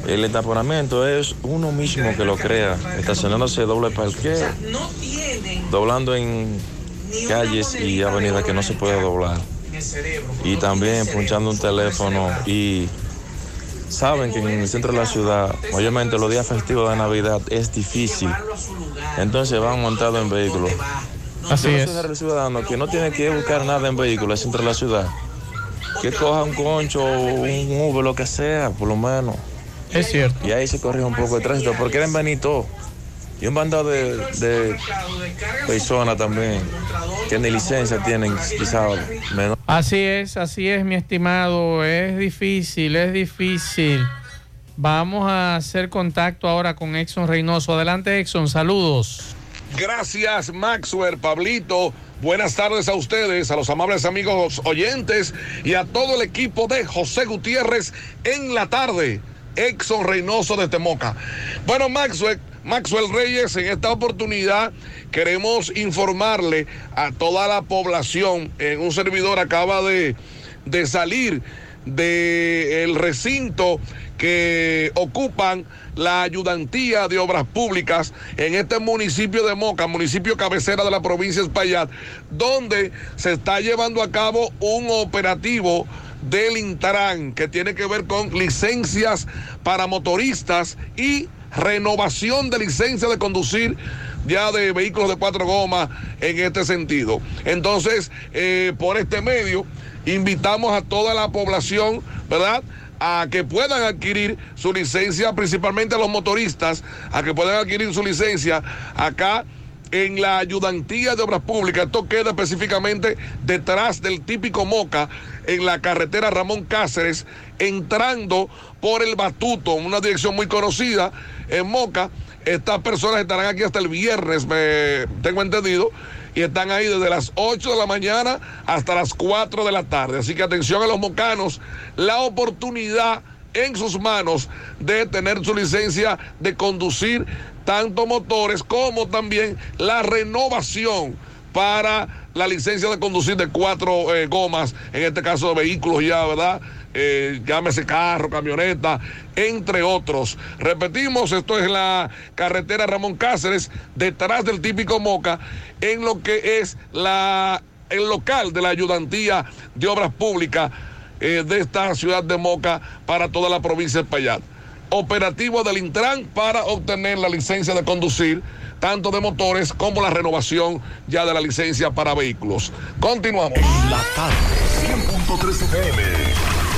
el entaponamiento es uno mismo que lo crea, estacionándose doble parqueo, doblando en calles y avenidas que no se puede doblar. Y también punchando un teléfono y saben que en el centro de la ciudad, mayormente los días festivos de Navidad, es difícil. Entonces van montados en vehículos. Así es. el ciudadano que no tiene que buscar nada en vehículo al centro de la ciudad. Que coja un concho, un Uber, lo que sea, por lo menos. Es cierto. Y ahí se corrige un poco el tránsito, porque eran Benito. Y un bandado de, de personas también que ni licencia tienen, quizás menos. Así es, así es, mi estimado. Es difícil, es difícil. Vamos a hacer contacto ahora con Exxon Reynoso. Adelante, Exxon, saludos. Gracias, Maxwell, Pablito. Buenas tardes a ustedes, a los amables amigos oyentes y a todo el equipo de José Gutiérrez en la tarde. Exxon Reynoso de Temoca. Bueno, Maxwell, Maxwell Reyes, en esta oportunidad queremos informarle a toda la población. En un servidor acaba de, de salir del recinto que ocupan la ayudantía de obras públicas en este municipio de Moca, municipio cabecera de la provincia de Espaillat, donde se está llevando a cabo un operativo del Intran que tiene que ver con licencias para motoristas y renovación de licencia de conducir ya de vehículos de cuatro gomas en este sentido. Entonces, eh, por este medio, invitamos a toda la población, ¿verdad? a que puedan adquirir su licencia, principalmente a los motoristas, a que puedan adquirir su licencia acá en la ayudantía de obras públicas. Esto queda específicamente detrás del típico Moca, en la carretera Ramón Cáceres, entrando por el Batuto, una dirección muy conocida en Moca. Estas personas estarán aquí hasta el viernes, me tengo entendido, y están ahí desde las 8 de la mañana hasta las 4 de la tarde. Así que atención a los mocanos, la oportunidad en sus manos de tener su licencia de conducir tanto motores como también la renovación para la licencia de conducir de cuatro eh, gomas, en este caso de vehículos ya, ¿verdad? Eh, llámese carro, camioneta, entre otros. Repetimos, esto es la carretera Ramón Cáceres, detrás del típico Moca, en lo que es la, el local de la ayudantía de obras públicas eh, de esta ciudad de Moca para toda la provincia de Espaillat. Operativo del Intran para obtener la licencia de conducir tanto de motores como la renovación ya de la licencia para vehículos. Continuamos. La tarde, 100.3 FM.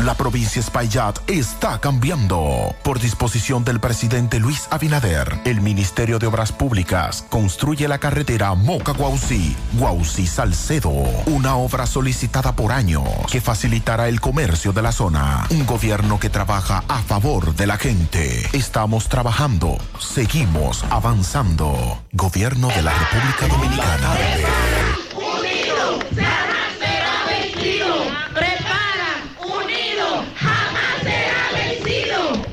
La provincia Espaillat está cambiando. Por disposición del presidente Luis Abinader, el Ministerio de Obras Públicas construye la carretera Moca Guausi, Guausi Salcedo, una obra solicitada por años que facilitará el comercio de la zona. Un gobierno que trabaja a favor de la gente. Estamos trabajando, seguimos avanzando. Gobierno de la República Dominicana.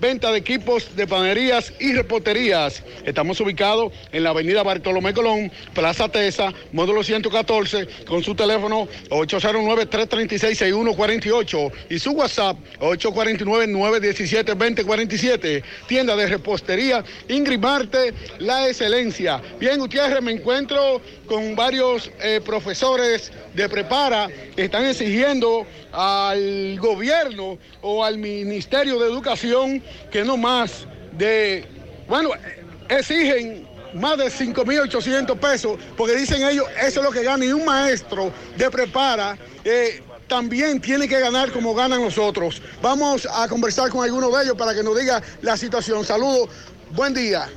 Venta de equipos de panerías y reposterías. Estamos ubicados en la avenida Bartolomé Colón, Plaza Tesa, módulo 114, con su teléfono 809-336-6148 y su WhatsApp 849-917-2047. Tienda de repostería Ingrimarte, la excelencia. Bien, Gutiérrez, me encuentro con varios eh, profesores de prepara que están exigiendo al gobierno o al Ministerio de Educación que no más de, bueno, exigen más de 5.800 pesos, porque dicen ellos, eso es lo que gana y un maestro de prepara. eh, también tiene que ganar como ganan los otros. Vamos a conversar con alguno de ellos para que nos diga la situación. Saludos, buen día.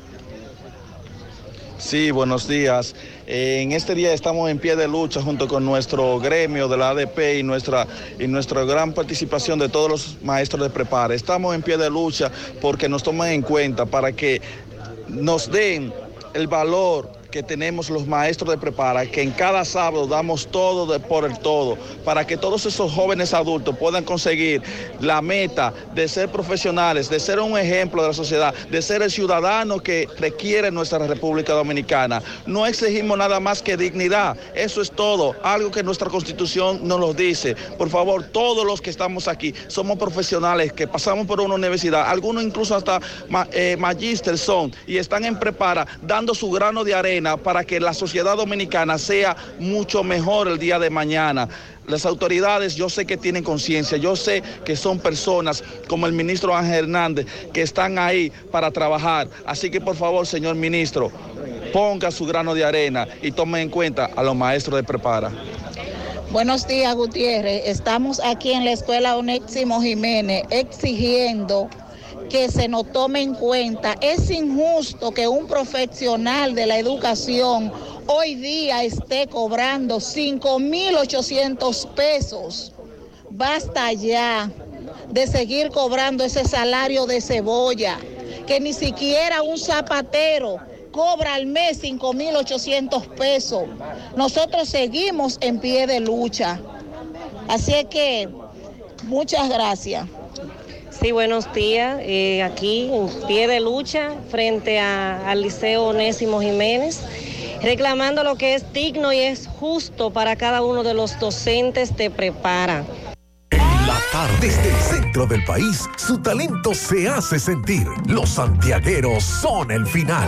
Sí, buenos días. En este día estamos en pie de lucha junto con nuestro gremio de la ADP y nuestra, y nuestra gran participación de todos los maestros de prepara. Estamos en pie de lucha porque nos toman en cuenta para que nos den el valor que tenemos los maestros de prepara, que en cada sábado damos todo de por el todo, para que todos esos jóvenes adultos puedan conseguir la meta de ser profesionales, de ser un ejemplo de la sociedad, de ser el ciudadano que requiere nuestra República Dominicana. No exigimos nada más que dignidad, eso es todo, algo que nuestra constitución nos lo dice. Por favor, todos los que estamos aquí somos profesionales que pasamos por una universidad, algunos incluso hasta eh, magíster son y están en prepara dando su grano de arena para que la sociedad dominicana sea mucho mejor el día de mañana. Las autoridades yo sé que tienen conciencia, yo sé que son personas como el ministro Ángel Hernández que están ahí para trabajar. Así que por favor, señor ministro, ponga su grano de arena y tome en cuenta a los maestros de prepara. Buenos días, Gutiérrez. Estamos aquí en la escuela Onésimo Jiménez exigiendo que se nos tome en cuenta. Es injusto que un profesional de la educación hoy día esté cobrando 5.800 pesos. Basta ya de seguir cobrando ese salario de cebolla, que ni siquiera un zapatero cobra al mes 5.800 pesos. Nosotros seguimos en pie de lucha. Así que muchas gracias. Sí, buenos días. Eh, aquí en pie de lucha frente al Liceo Onésimo Jiménez, reclamando lo que es digno y es justo para cada uno de los docentes de prepara. La tarde. Desde el centro del país, su talento se hace sentir. Los santiagueros son el final.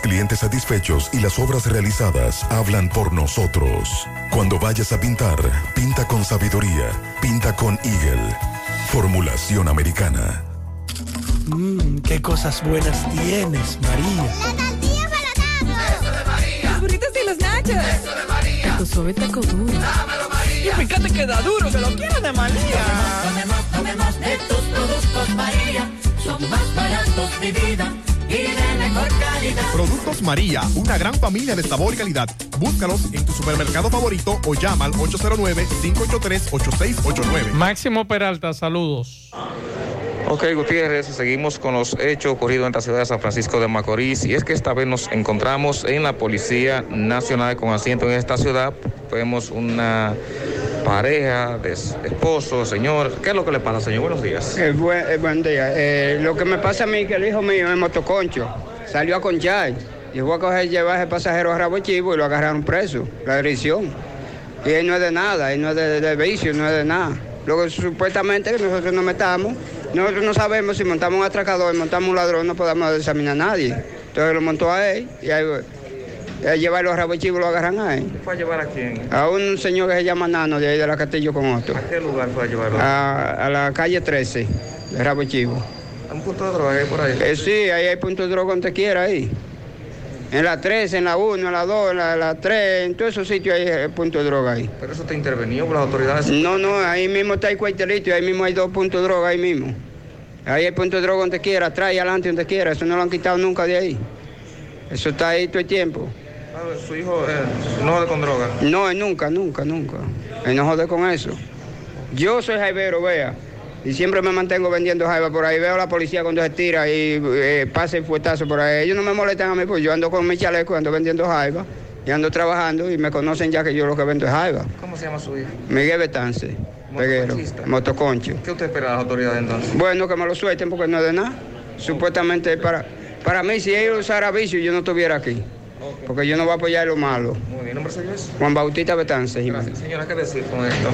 clientes satisfechos y las obras realizadas hablan por nosotros. Cuando vayas a pintar, pinta con sabiduría, pinta con Eagle. Formulación americana. Mmm, qué cosas buenas tienes, María. La tortilla para Eso de María. Los burritos y los nachos. Eso de María. Tu suave taco duro. Dámelo, María. Y fíjate que da duro, que lo quiero de María. Tomemos, tomemos de tus productos, María. Son más baratos, de vida. Y de mejor calidad. Productos María, una gran familia de sabor y calidad. Búscalos en tu supermercado favorito o llama al 809-583-8689. Máximo Peralta, saludos. Ok, Gutiérrez, seguimos con los hechos ocurridos en la ciudad de San Francisco de Macorís y es que esta vez nos encontramos en la Policía Nacional con asiento en esta ciudad. Vemos una pareja de esposos, señor. ¿Qué es lo que le pasa, señor? Buenos días. Eh, buen, eh, buen día. Eh, lo que me pasa a mí que el hijo mío es motoconcho. Salió a conchar. Y fue a coger llevar ese pasajero a Rabo Chivo y lo agarraron preso. La agresión. Y él no es de nada, él no es de, de vicio, no es de nada. Supuestamente que nosotros nos metamos, nosotros no sabemos si montamos un atracador, montamos un ladrón, no podemos examinar a nadie. Entonces lo montó a él y ahí, ahí llevarlo a Rabo Chivo lo agarran a él. ¿Fue a llevar a quién? A un señor que se llama Nano, de ahí de la Castillo con otro. ¿A qué lugar fue a llevarlo? A, a la calle 13 de Rabo Chivo. ¿Un punto de droga hay por ahí? Eh, sí, ahí hay puntos de droga donde quiera ahí. En la 13, en la 1, en la 2, en la, la 3, en todos esos sitios hay eh, puntos de droga ahí. ¿Pero eso te intervenido por las autoridades? No, no, ahí mismo está el cuartelito y ahí mismo hay dos puntos de droga ahí mismo. Ahí hay puntos de droga donde quiera, atrás y adelante donde quiera. Eso no lo han quitado nunca de ahí. Eso está ahí todo el tiempo. ¿Su hijo eh, no jode con droga? No, él nunca, nunca, nunca. Él no jode con eso. Yo soy jaibero, vea. Y siempre me mantengo vendiendo jaiba por ahí. Veo a la policía cuando se tira y eh, pasa el fuetazo por ahí. Ellos no me molestan a mí, pues yo ando con mi chaleco, ando vendiendo jaiba. Y ando trabajando y me conocen ya que yo lo que vendo es jaiba. ¿Cómo se llama su hijo? Miguel Betance, peguero, motoconcho. ¿Qué usted espera de las autoridades entonces? Bueno, que me lo suelten porque no es de nada. Supuestamente para, para mí, si ellos usaran vicio, yo no estuviera aquí. Porque yo no voy a apoyar lo malo. Muy bien, ¿nombre es? Juan Bautista Betance. Jiménez. Señora, ¿qué decir con esto?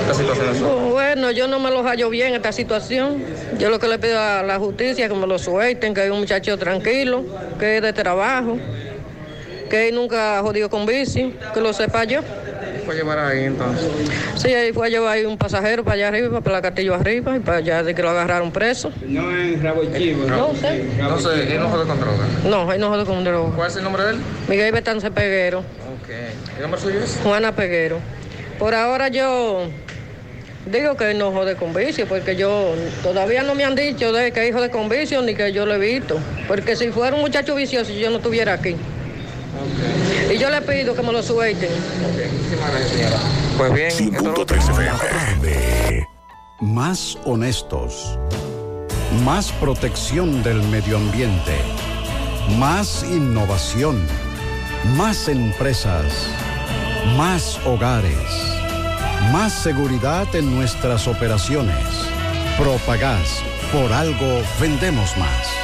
Esta situación Bueno, yo no me lo hallo bien esta situación. Yo lo que le pido a la justicia es que me lo suelten, que hay un muchacho tranquilo, que es de trabajo, que él nunca ha jodido con bici, que lo sepa yo. Fue a llevar ahí entonces? Sí, ahí fue a llevar ahí un pasajero para allá arriba, para la Castillo arriba, y para allá de que lo agarraron preso. No en Rabo Chivo. No sé. No sé, él no jode con droga. No, él no jode con droga. ¿Cuál es el nombre de él? Miguel Betance Peguero. Ok. ¿El nombre suyo es? Juana Peguero. Por ahora yo digo que él no jode con vicio, porque yo todavía no me han dicho de que hijo de con vicio ni que yo lo he visto. Porque si fuera un muchacho vicioso, yo no estuviera aquí. Y yo le pido que me lo suelten. Pues bien, 100.3 FM. Más honestos. Más protección del medio ambiente. Más innovación. Más empresas. Más hogares. Más seguridad en nuestras operaciones. Propagás. Por algo vendemos más.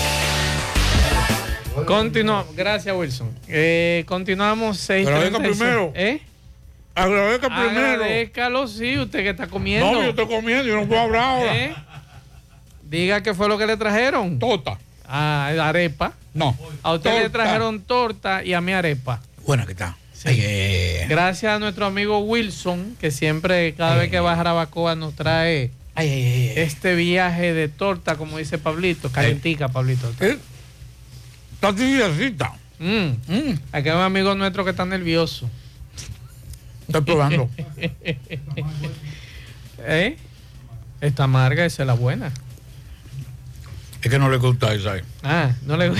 Continuamos. Gracias, Wilson. Eh, continuamos 6 Agradezca primero. ¿Eh? Agradezca primero. Agradezcalo, sí, usted que está comiendo. No, yo estoy comiendo, yo no puedo hablar ahora. ¿Eh? Diga qué fue lo que le trajeron. Torta. Ah, arepa. No. A usted le trajeron torta y a mí arepa. Buena que está. Gracias a nuestro amigo Wilson, que siempre, cada vez que va a Jarabacoa, nos trae este viaje de torta, como dice Pablito. Calentica, Pablito. Está tibiecita. Mm. Aquí hay un amigo nuestro que está nervioso. Estoy probando. ¿Eh? Esta amarga, esa es la buena. Es que no le gusta esa. eh. Ah, no le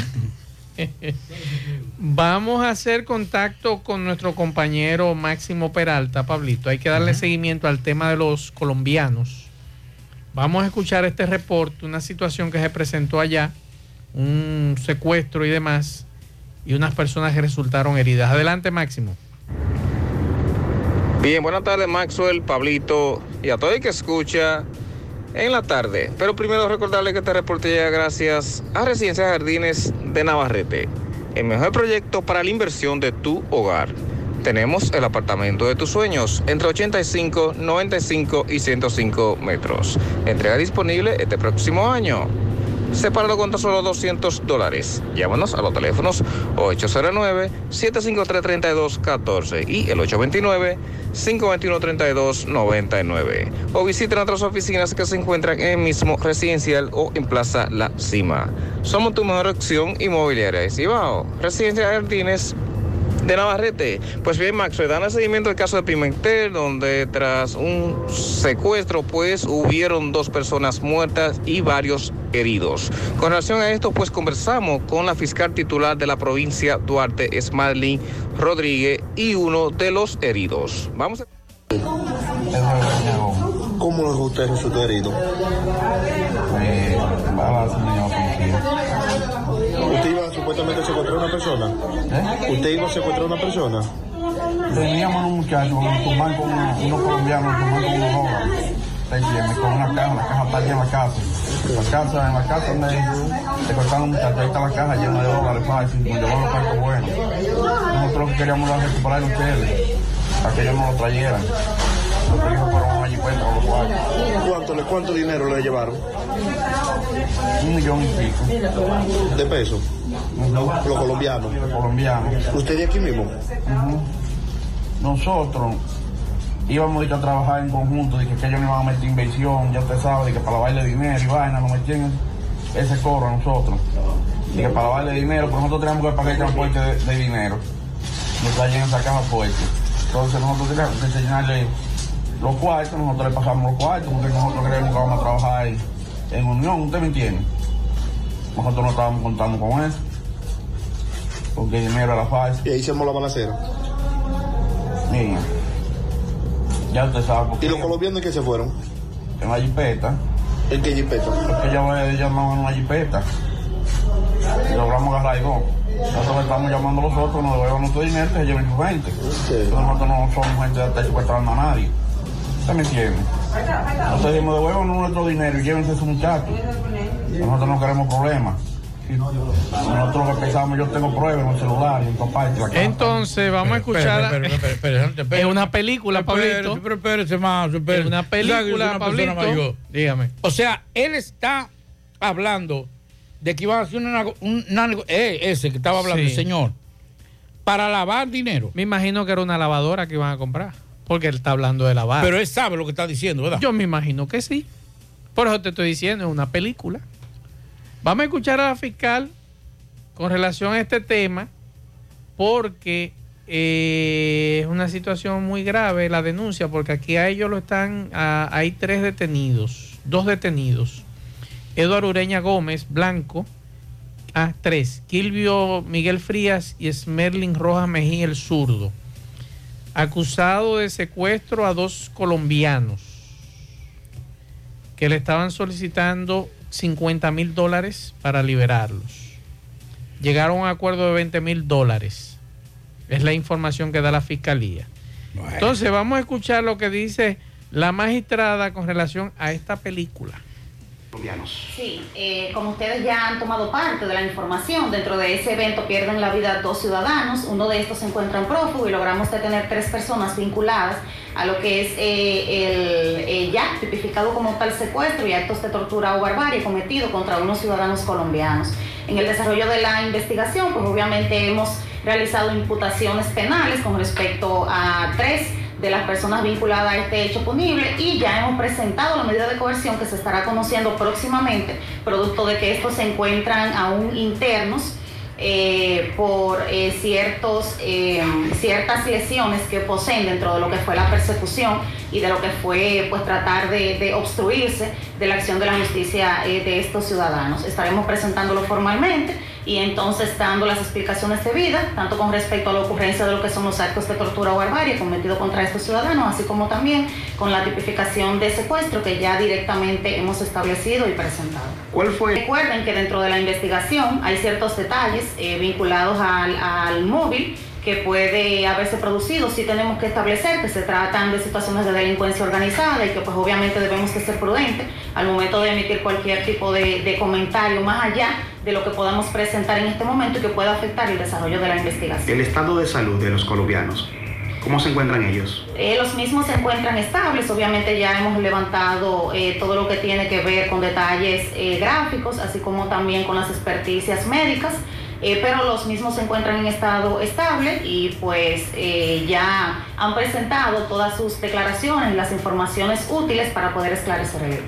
Vamos a hacer contacto con nuestro compañero Máximo Peralta, Pablito. Hay que darle seguimiento al tema de los colombianos. Vamos a escuchar este reporte, una situación que se presentó allá, un secuestro y demás, y unas personas que resultaron heridas. Adelante, Máximo. Bien, buenas tardes Maxwell, Pablito y a todo el que escucha en la tarde. Pero primero recordarle que este reporte llega gracias a Residencia Jardines de Navarrete, el mejor proyecto para la inversión de tu hogar. Tenemos el apartamento de tus sueños entre 85, 95 y 105 metros. Entrega disponible este próximo año. Separado con tan solo 200 dólares. Llámanos a los teléfonos 809-753-3214 y el 829-521-3299. O visiten nuestras oficinas que se encuentran en el mismo residencial o en Plaza La Cima. Somos tu mejor opción inmobiliaria. Cibao, Residencia Jardines de Navarrete. Pues bien, Maxwell, dan el seguimiento del caso de Pimentel, donde tras un secuestro, pues hubieron dos personas muertas y varios heridos. Con relación a esto, pues conversamos con la fiscal titular de la provincia, Duarte Smarlin Rodríguez, y uno de los heridos. Vamos a... ¿Cómo usted resultó herido? ¿Usted iba supuestamente a secuestrar a una persona? ¿Usted iba a secuestrar a una persona? Teníamos unos muchachos nos tomaban con unos, unos colombianos, nos con unos dólares. Entiendes, con una caja, la caja está en la casa. La casa, en la casa donde se cortaron muchachos, ahí está la caja llena de dólares nos llevaron los carros buenos. Nosotros lo que queríamos era recuperar a ustedes, para que ellos no lo trayeran. Nosotros hijos fueron allí cuenta con los cuartos. ¿Cuánto, le- ¿Cuánto dinero le llevaron? Un millón y pico. ¿De pesos? Los colombianos. Los colombianos. ¿Usted de aquí mismo? Nosotros íbamos a trabajar en conjunto, de que, ellos no iban a meter inversión, ya usted sabe, de que para lavarle dinero y vaina, nos metían ese coro a nosotros. De que para lavarle dinero, pero nosotros teníamos que pagar el transporte de, de dinero. Nos traían esa caja fuerte. Entonces nosotros teníamos que enseñarle los cuartos, nosotros le pasamos los cuartos, porque nosotros creemos que vamos a trabajar en, en unión, ¿usted me entiende? Nosotros no estábamos contando con eso. Porque el dinero era fácil. Y ahí hicimos la balacera. Mira, ya usted sabe por qué. ¿Y los colombianos qué se fueron? En la jipeta. ¿En qué jipeta? Porque ellos llamaban una jipeta. Y logramos agarrar dos. Nosotros le estamos llamando a los otros, nos devuelvan nuestro dinero y se lleven su gente. Nosotros no somos gente de estar secuestrando a nadie. ¿Usted me entiende? Nosotros dijimos, devuelvan nuestro dinero y llévense a esos muchachos. Nosotros no queremos problemas. Nosotros lo que pensamos, yo tengo pruebas en el celular y en casa. Entonces, vamos a escuchar. Es una película, Pablito. Pero espérese más. Es una película, Pablito. Dígame. O sea, él está hablando de que iban a hacer una, una eh, ese que estaba hablando, Sí. el señor, para lavar dinero. Me imagino que era una lavadora que iban a comprar. Porque él está hablando de lavar. Pero él sabe lo que está diciendo, ¿verdad? Yo me imagino que sí. Por eso te estoy diciendo, es una película. Vamos a escuchar a la fiscal con relación a este tema, porque eh, es una situación muy grave la denuncia, porque aquí a ellos lo están, a- hay tres detenidos, dos detenidos. Eduardo Ureña Gómez, blanco, ah, tres. Kilvio Miguel Frías y Smerlin Rojas Mejía, el zurdo. Acusado de secuestro a dos colombianos que le estaban solicitando 50 mil dólares para liberarlos. Llegaron a un acuerdo de 20 mil dólares. Es la información que da la fiscalía. Entonces vamos a escuchar lo que dice la magistrada con relación a esta película. Sí, eh, como ustedes ya han tomado parte de la información, dentro de ese evento pierden la vida dos ciudadanos, uno de estos se encuentra en prófugo y logramos detener tres personas vinculadas a lo que es eh, el eh, ya tipificado como tal secuestro y actos de tortura o barbarie cometido contra unos ciudadanos colombianos. En el desarrollo de la investigación, pues obviamente hemos realizado imputaciones penales con respecto a tres de las personas vinculadas a este hecho punible y ya hemos presentado la medida de coerción que se estará conociendo próximamente, producto de que estos se encuentran aún internos eh, por eh, ciertos, eh, ciertas lesiones que poseen dentro de lo que fue la persecución y de lo que fue pues tratar de, obstruirse de la acción de la justicia de estos ciudadanos. Estaremos presentándolo formalmente y entonces dando las explicaciones debidas, tanto con respecto a la ocurrencia de lo que son los actos de tortura o barbarie cometidos contra estos ciudadanos, así como también con la tipificación de secuestro que ya directamente hemos establecido y presentado. ¿Cuál fue? Recuerden que dentro de la investigación hay ciertos detalles eh, vinculados al, al móvil que puede haberse producido, sí tenemos que establecer que se tratan de situaciones de delincuencia organizada y que pues obviamente debemos de ser prudentes al momento de emitir cualquier tipo de, de comentario más allá de lo que podamos presentar en este momento y que pueda afectar el desarrollo de la investigación. El estado de salud de los colombianos. ¿Cómo se encuentran ellos? Eh, los mismos se encuentran estables, obviamente ya hemos levantado eh, todo lo que tiene que ver con detalles eh, gráficos, así como también con las experticias médicas, eh, pero los mismos se encuentran en estado estable y pues eh, ya han presentado todas sus declaraciones las informaciones útiles para poder esclarecer el hecho.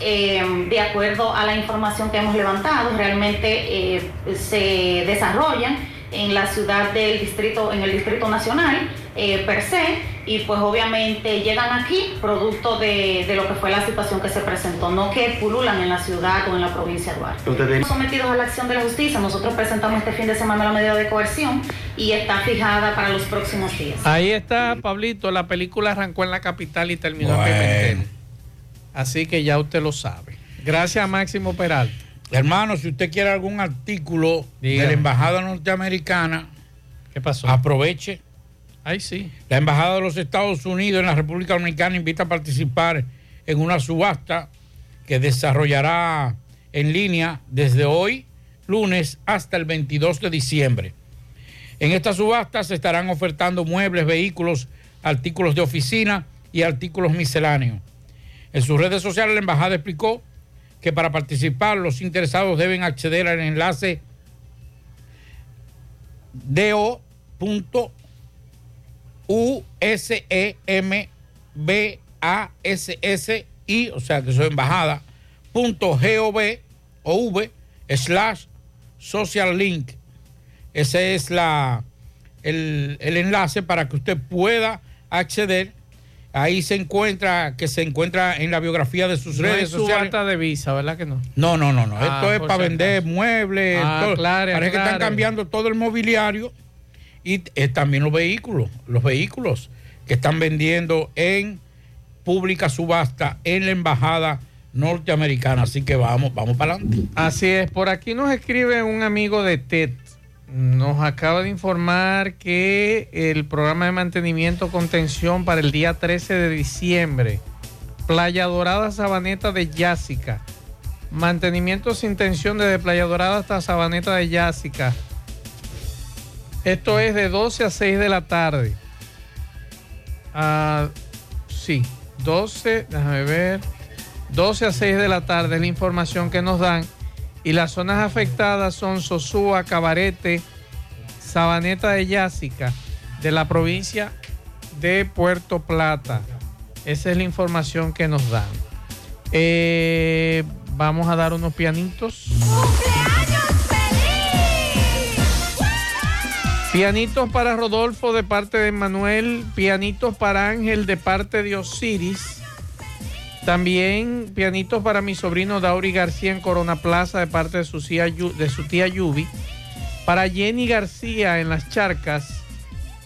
Eh, de acuerdo a la información que hemos levantado, realmente eh, se desarrollan en la ciudad del distrito, en el distrito nacional per se, y pues obviamente llegan aquí producto de, de lo que fue la situación que se presentó, no que pululan en la ciudad o en la provincia de Duarte. Ustedes- Sometidos a la acción de la justicia, nosotros presentamos este fin de semana la medida de coerción y está fijada para los próximos días. Ahí está, Pablito. La película arrancó en la capital y terminó en Bueno. Pimentel. Así que ya usted lo sabe. Gracias, Máximo Peralta. Hermano, si usted quiere algún artículo de la Embajada Norteamericana, ¿qué pasó? Aproveche. Ahí sí. La Embajada de los Estados Unidos en la República Dominicana invita a participar en una subasta que desarrollará en línea desde hoy, lunes, hasta el 22 de diciembre. En esta subasta se estarán ofertando muebles, vehículos, artículos de oficina y artículos misceláneos. En sus redes sociales la embajada explicó que para participar los interesados deben acceder al enlace do.usembassy, o sea que soy embajada, punto gov o v slash social link. Ese es la, el, el enlace para que usted pueda acceder. Ahí se encuentra, que se encuentra en la biografía de sus No redes es sociales. subasta de visa, ¿verdad que no? No, no, no, no. Ah, Esto es para vender muebles. Ah, todo. aclare, Parece que están cambiando todo el mobiliario y eh, también los vehículos. Los vehículos que están vendiendo en pública subasta en la embajada norteamericana. Así que vamos, vamos para adelante. Así es, por aquí nos escribe un amigo de TED. Nos acaba de informar que el programa de mantenimiento contención para el día 13 de diciembre, Playa Dorada Sabaneta de Yásica, mantenimiento sin tensión desde Playa Dorada hasta Sabaneta de Yásica. Esto es de 12 a 6 de la tarde. Ah, sí, 12, déjame ver. 12 a 6 de la tarde es la información que nos dan. Y las zonas afectadas son Sosúa, Cabarete, Sabaneta de Yásica, de la provincia de Puerto Plata. Esa es la información que nos dan. Eh, vamos a dar unos pianitos. Pianitos para Rodolfo de parte de Manuel, pianitos para Ángel de parte de Osiris. También pianitos para mi sobrino Dauri García en Corona Plaza de parte de su tía, de su tía Yubi. Para Jenny García en Las Charcas.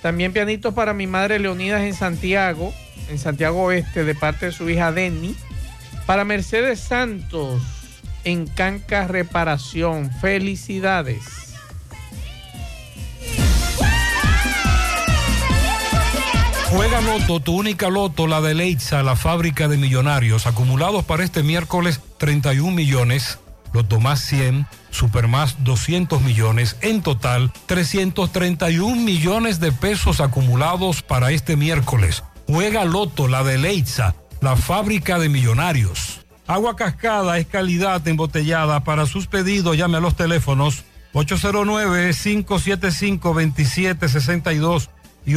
También pianitos para mi madre Leonidas en Santiago, en Santiago Oeste de parte de su hija Denny. Para Mercedes Santos en Canca Reparación. Felicidades. Juega Loto, tu única Loto, la de Leitza, la fábrica de millonarios, acumulados para este miércoles 31 millones, Loto más 100, Super más 200 millones, en total 331 millones de pesos acumulados para este miércoles. Juega Loto, la de Leitza, la fábrica de millonarios. Agua cascada es calidad embotellada. Para sus pedidos llame a los teléfonos 809-575-2762 y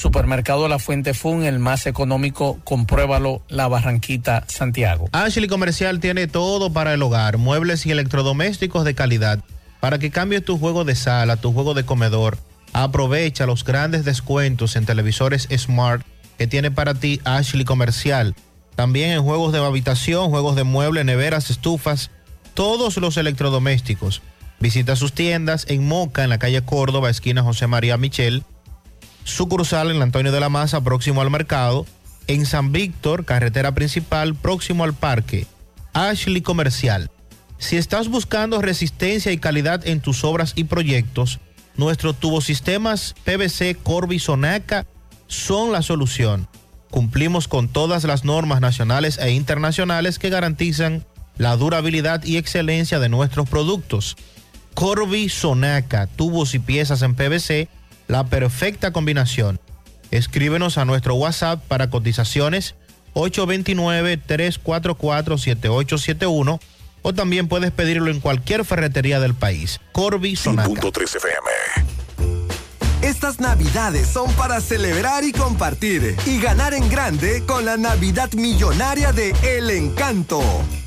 Supermercado La Fuente Fun, el más económico, compruébalo, La Barranquita, Santiago. Ashley Comercial tiene todo para el hogar, muebles y electrodomésticos de calidad. Para que cambies tu juego de sala, tu juego de comedor, aprovecha los grandes descuentos en televisores Smart que tiene para ti Ashley Comercial. También en juegos de habitación, juegos de muebles, neveras, estufas, todos los electrodomésticos. Visita sus tiendas en Moca, en la calle Córdoba, esquina José María Michel. Sucursal en Antonio de la Maza, próximo al mercado. En San Víctor, carretera principal, próximo al parque. Ashley Comercial. Si estás buscando resistencia y calidad en tus obras y proyectos, nuestros tubosistemas PVC Corby Sonaca son la solución. Cumplimos con todas las normas nacionales e internacionales que garantizan la durabilidad y excelencia de nuestros productos. Corby Sonaca, tubos y piezas en PVC, la perfecta combinación. Escríbenos a nuestro WhatsApp para cotizaciones 829-344-7871 o también puedes pedirlo en cualquier ferretería del país. Corby Sonaca. FM. Estas navidades son para celebrar y compartir y ganar en grande con la Navidad Millonaria de El Encanto.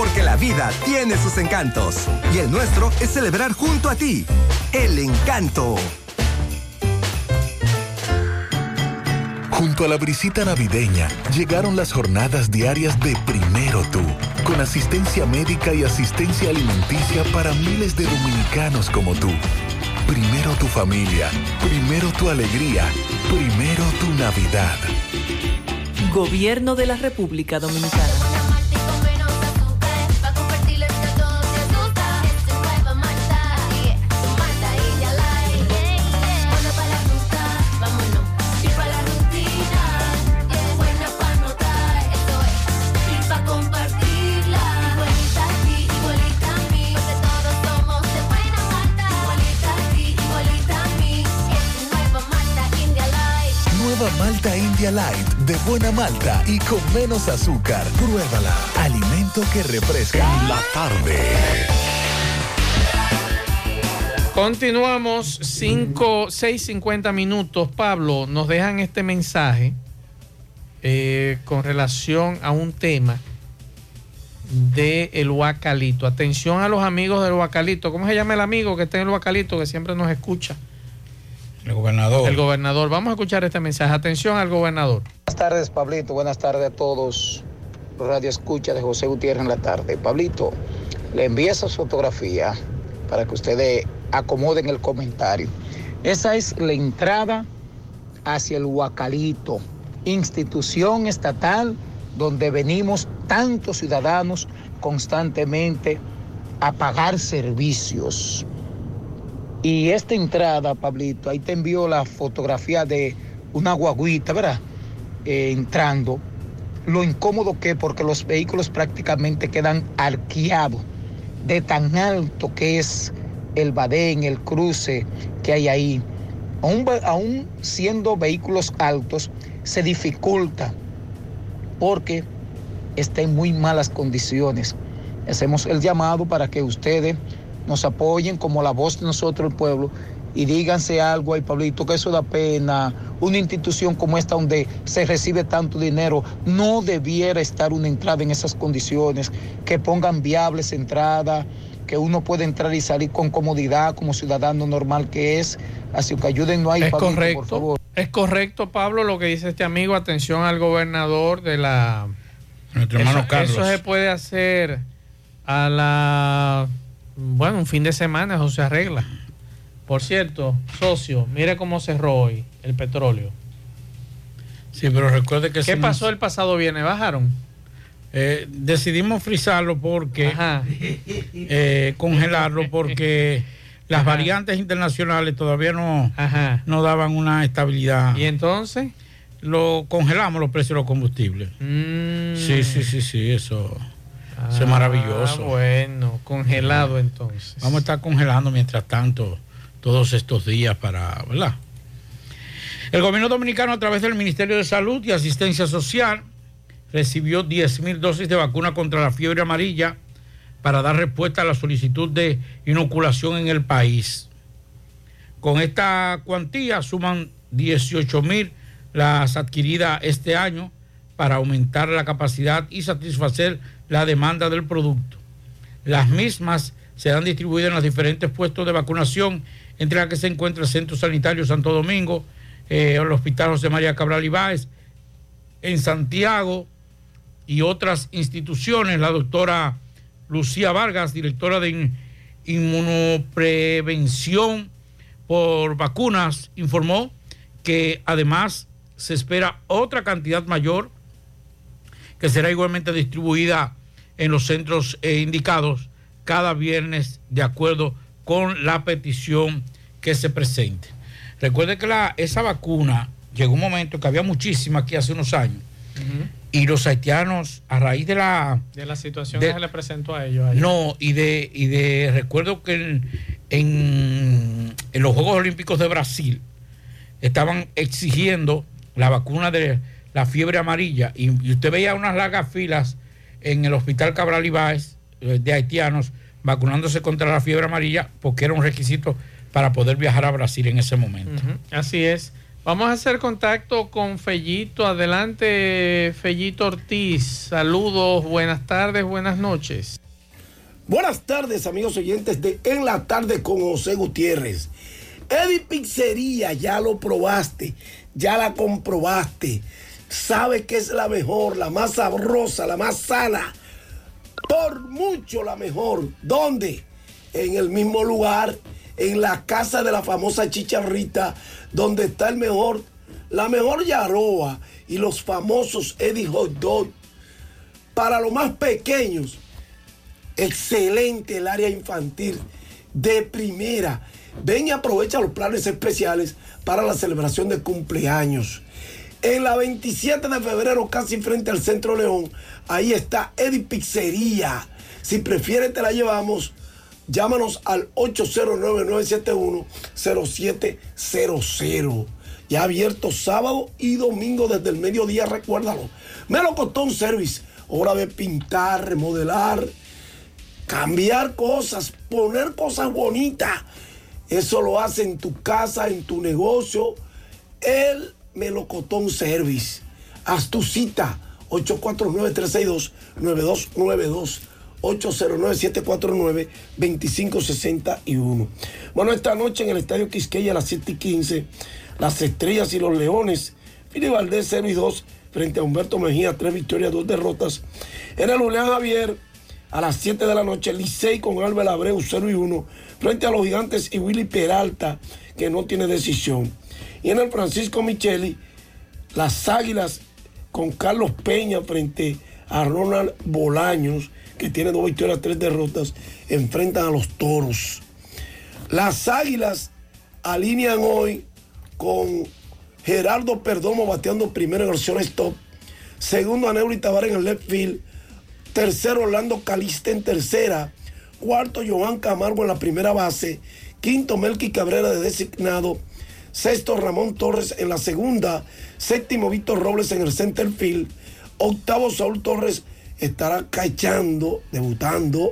Porque la vida tiene sus encantos. Y el nuestro es celebrar junto a ti. El encanto. Junto a la brisita navideña llegaron las jornadas diarias de Primero Tú, con asistencia médica y asistencia alimenticia para miles de dominicanos como tú. Primero tu familia, primero tu alegría, primero tu Navidad. Gobierno de la República Dominicana. Malta India Light, de buena malta y con menos azúcar. Pruébala. Alimento que refresca en la tarde. Continuamos 5, 6, 50 minutos. Pablo, nos dejan este mensaje. eh, con relación a un tema de el Huacalito. Atención a los amigos del Huacalito. ¿Cómo se llama el amigo que está en el Huacalito que siempre nos escucha? El gobernador. El gobernador. Vamos a escuchar este mensaje. Atención al gobernador. Buenas tardes, Pablito. Buenas tardes a todos. Radio Escucha de José Gutiérrez en la tarde. Pablito, le envío esa fotografía para que ustedes acomoden el comentario. Esa es la entrada hacia el Huacalito, institución estatal donde venimos tantos ciudadanos constantemente a pagar servicios. Y esta entrada, Pablito, ahí te envío la fotografía de una guaguita, ¿verdad? Eh, entrando. Lo incómodo que es porque los vehículos prácticamente quedan arqueados de tan alto que es el badén, el cruce que hay ahí. Aún siendo vehículos altos, se dificulta porque está en muy malas condiciones. Hacemos el llamado para que ustedes nos apoyen como la voz de nosotros, el pueblo, y díganse algo ahí, Pablito, que eso da pena. Una institución como esta donde se recibe tanto dinero, no debiera estar una entrada en esas condiciones, que pongan viables entradas, que uno pueda entrar y salir con comodidad como ciudadano normal que es. Así que ayúdennos ahí, Es Pablito, por correcto. favor. Es correcto, Pablo, lo que dice este amigo. Atención al gobernador de la. Nuestro hermano eso, Carlos. Eso se puede hacer a la. Bueno, un fin de semana, eso se arregla. Por cierto, socio, mire cómo cerró hoy el petróleo. Sí, pero recuerde que ¿Qué nos- pasó el pasado viernes? ¿Bajaron? Eh, decidimos frizarlo porque eh, congelarlo porque las variantes internacionales todavía no, no daban una estabilidad. ¿Y entonces? Lo congelamos los precios de los combustibles. Sí, sí, sí, sí, eso, eso es maravilloso. Ah, bueno, congelado entonces. Vamos a estar congelando mientras tanto todos estos días para, ¿verdad? El gobierno dominicano a través del Ministerio de Salud y Asistencia Social recibió 10 mil dosis de vacuna contra la fiebre amarilla para dar respuesta a la solicitud de inoculación en el país. Con esta cuantía suman 18 mil las adquiridas este año para aumentar la capacidad y satisfacer la demanda del producto. Las mismas serán distribuidas en los diferentes puestos de vacunación, entre las que se encuentra el Centro Sanitario Santo Domingo, eh, el Hospital José María Cabral Ibáez, en Santiago y otras instituciones. La doctora Lucía Vargas, directora de in- inmunoprevención por vacunas, informó que además se espera otra cantidad mayor que será igualmente distribuida en los centros eh, indicados cada viernes de acuerdo con la petición que se presente. Recuerde que la, esa vacuna llegó un momento que había muchísima aquí hace unos años y los haitianos a raíz de la De la situación De- que se le presentó a ellos. ayer. no, y de, y de recuerdo que en, en- en los Juegos Olímpicos de Brasil estaban exigiendo la vacuna de la fiebre amarilla y, y usted veía unas largas filas en el Hospital Cabral Ibáez eh, de haitianos vacunándose contra la fiebre amarilla porque era un requisito para poder viajar a Brasil en ese momento. Así es. Vamos a hacer contacto con Fellito. Adelante, Fellito Ortiz. Saludos, buenas tardes, buenas noches. Buenas tardes, amigos oyentes de En la Tarde con José Gutiérrez. Eddie Pizzería, ya lo probaste, ya la comprobaste. Sabe que es la mejor, la más sabrosa, la más sana. Por mucho la mejor. ¿Dónde? En el mismo lugar, en la casa de la famosa chicharrita, donde está el mejor, la mejor yaroa y los famosos Eddie Hot Dog. Para los más pequeños, excelente el área infantil de primera. Ven y aprovecha los planes especiales para la celebración de cumpleaños. En la 27 de febrero, casi frente al Centro León, ahí está Eddie. Si prefieres, te la llevamos. Llámanos al 809-971-0700. Ya abierto sábado y domingo desde el mediodía, recuérdalo. Melocotón Service, hora de pintar, remodelar, cambiar cosas, poner cosas bonitas. Eso lo hace en tu casa, en tu negocio, el Melocotón Service. Haz tu cita 849-362-9292. 809-749-2561. Bueno, esta noche en el Estadio Quisqueya a las 7 y 15, las Estrellas y los Leones, Fili Valdés 0 y 2 frente a Humberto Mejía, 3 victorias, 2 derrotas. En el Julián Javier, a las 7 de la noche, Licey con Albert Abreu 0 y 1 frente a los Gigantes y Willy Peralta, que no tiene decisión. Y en el Francisco Micheli, las Águilas con Carlos Peña frente a Ronald Bolaños, que tiene dos victorias, tres derrotas, enfrentan a los toros. Las Águilas alinean hoy con Gerardo Perdomo bateando primero en el shortstop, segundo a Neuri Tavares en el left field, tercero Orlando Caliste en tercera, cuarto Joan Camargo en la primera base, quinto Melqui Cabrera de designado, sexto Ramón Torres en la segunda, séptimo Víctor Robles en el center field, octavo Saúl Torres estará cachando, debutando,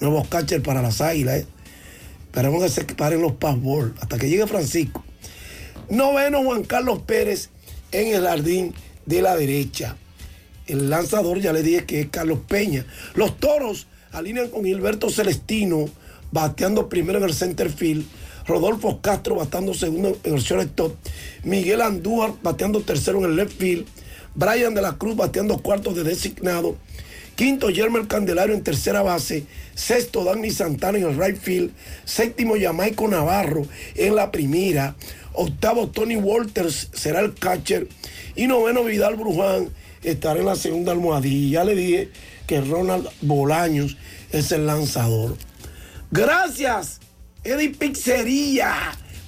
nuevos catchers para las águilas. ¿eh? Esperemos que se paren los passball hasta que llegue Francisco. Noveno Juan Carlos Pérez en el jardín de la derecha. El lanzador ya le dije que es Carlos Peña. Los toros alinean con Gilberto Celestino bateando primero en el center field. Rodolfo Castro bateando segundo en el shortstop. Miguel Andújar bateando tercero en el left field. Brian de la Cruz bateando cuarto de designado. Quinto, Yermer Candelario en tercera base. Sexto, Danny Santana en el right field. Séptimo, Jamaico Navarro en la primera. Octavo, Tony Walters será el catcher. Y noveno, Vidal Bruján estará en la segunda almohadilla. Ya le dije que Ronald Bolaños es el lanzador. Gracias, Eddie Pizzería.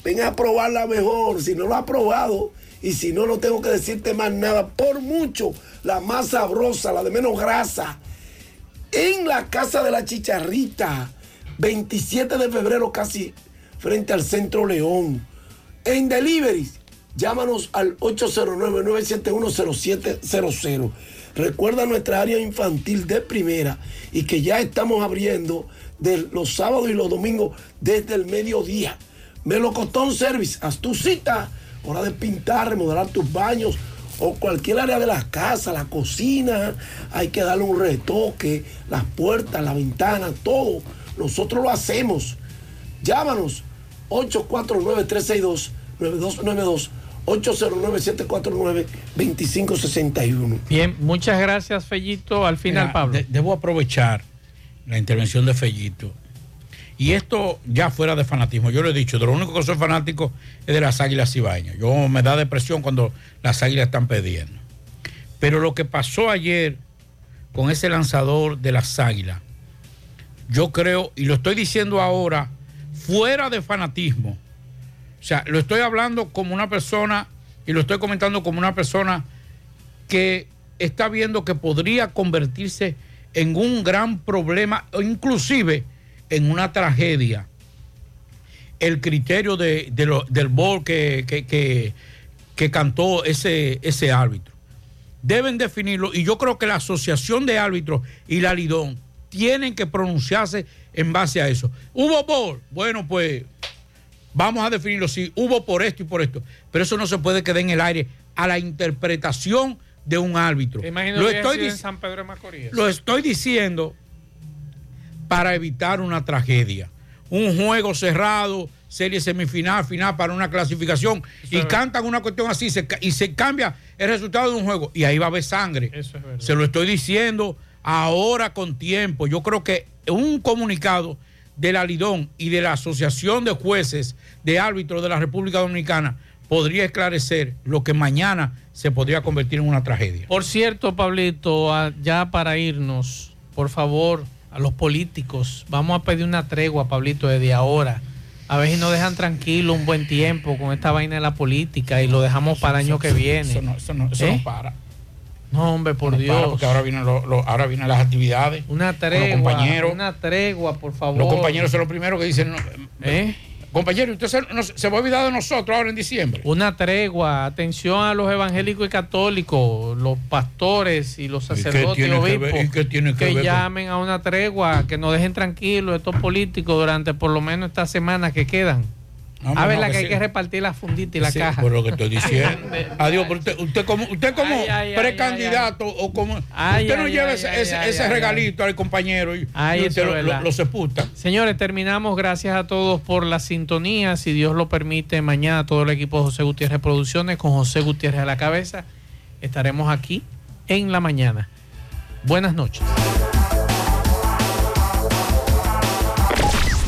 Ven a probarla mejor. Si no lo ha probado y si no, no tengo que decirte más nada. Por mucho, la más sabrosa, la de menos grasa. En la casa de la chicharrita. 27 de febrero casi frente al Centro León. En deliveries, llámanos al 809-971-0700. Recuerda nuestra área infantil de primera y que ya estamos abriendo de los sábados y los domingos desde el mediodía. Melocotón Service, haz tu cita, hora de pintar, remodelar tus baños o cualquier área de la casa, la cocina, hay que darle un retoque, las puertas, la ventana, todo. Nosotros lo hacemos. Llámanos 849-362-9292. 809-749-2561. Bien, muchas gracias, Fellito. Al final, Mira, Pablo. de- debo aprovechar la intervención de Fellito. Y esto ya fuera de fanatismo. Yo lo he dicho, de lo único que soy fanático es de las águilas cibaeñas. Yo me da depresión cuando las águilas están perdiendo. Pero lo que pasó ayer con ese lanzador de las águilas, yo creo, y lo estoy diciendo ahora, fuera de fanatismo. O sea, lo estoy hablando como una persona y lo estoy comentando como una persona que está viendo que podría convertirse en un gran problema inclusive en una tragedia. El criterio de, del bol que, que- que- cantó ese, ese árbitro. Deben definirlo y yo creo que la Asociación de Árbitros y la Lidón tienen que pronunciarse en base a eso. ¿Hubo bol? Bueno, pues vamos a definirlo si hubo por esto y por esto. Pero eso no se puede quedar en el aire a la interpretación de un árbitro. Imagino Lo estoy, en San Pedro de Macorís. lo estoy diciendo para evitar una tragedia. Un juego cerrado, serie semifinal, final para una clasificación y cantan una cuestión así se y se cambia el resultado de un juego y ahí va a haber sangre. Eso es verdad. Se lo estoy diciendo ahora con tiempo. Yo creo que un comunicado de la Lidón y de la Asociación de Jueces de Árbitros de la República Dominicana podría esclarecer lo que mañana se podría convertir en una tragedia. Por cierto, Pablito, ya para irnos, por favor, a los políticos, vamos a pedir una tregua, Pablito, desde ahora. A ver si nos dejan tranquilo un buen tiempo con esta vaina de la política y lo dejamos para el año que viene. Eso no, eso no- eso ¿Eh? no para. No, hombre, por No Dios. porque ahora vienen, lo- lo- ahora vienen las actividades. Una tregua, Los compañeros. una tregua, por favor. Los compañeros son los primeros que dicen, ¿Eh? Compañero, usted se, va a olvidar de nosotros ahora en diciembre. Una tregua, atención a los evangélicos y católicos, los pastores y los sacerdotes y, tiene que obispos ver- y qué tiene que ver con- llamen a una tregua, que nos dejen tranquilos estos políticos durante por lo menos estas semanas que quedan. No, a ver, la que que hay sí. que repartir la fundita y la Sí, caja. por lo que estoy diciendo. Adiós, pero usted, usted como, usted como Ay, ay, ay, precandidato o como. Ay, usted no ay, lleva ay, ese, ay, ese- ay, ese ay, regalito al compañero y, Ay, y eso usted lo sepulta. Señores, terminamos. Gracias a todos por la sintonía. Si Dios lo permite, mañana todo el equipo de José Gutiérrez Producciones, con José Gutiérrez a la cabeza, estaremos aquí en la mañana. Buenas noches.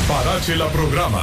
Parache la programa.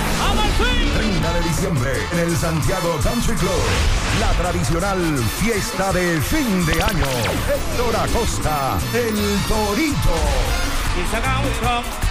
en el Santiago Country Club. La tradicional fiesta de fin de año. Héctor Acosta, el Torito.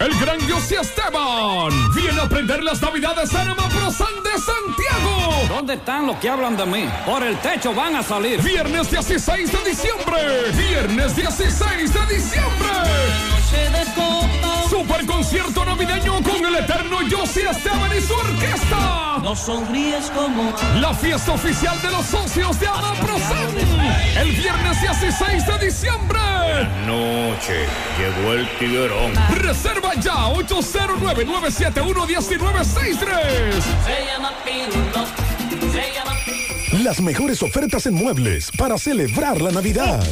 El gran José Esteban viene a prender las navidades en Amaprosan de Santiago. ¿Dónde están los que hablan de mí? Por el techo van a salir. Viernes 16 de diciembre. Viernes 16 de diciembre. Super concierto navideño con el eterno José Esteban y su orquesta. No sonríes como La fiesta oficial de los socios de Amaprosan. El viernes 16 de diciembre. noche llegó el tiguerón. Reserva ya 809-971-1963. Se llama Pirulo, se llama Las mejores ofertas en muebles para celebrar la Navidad.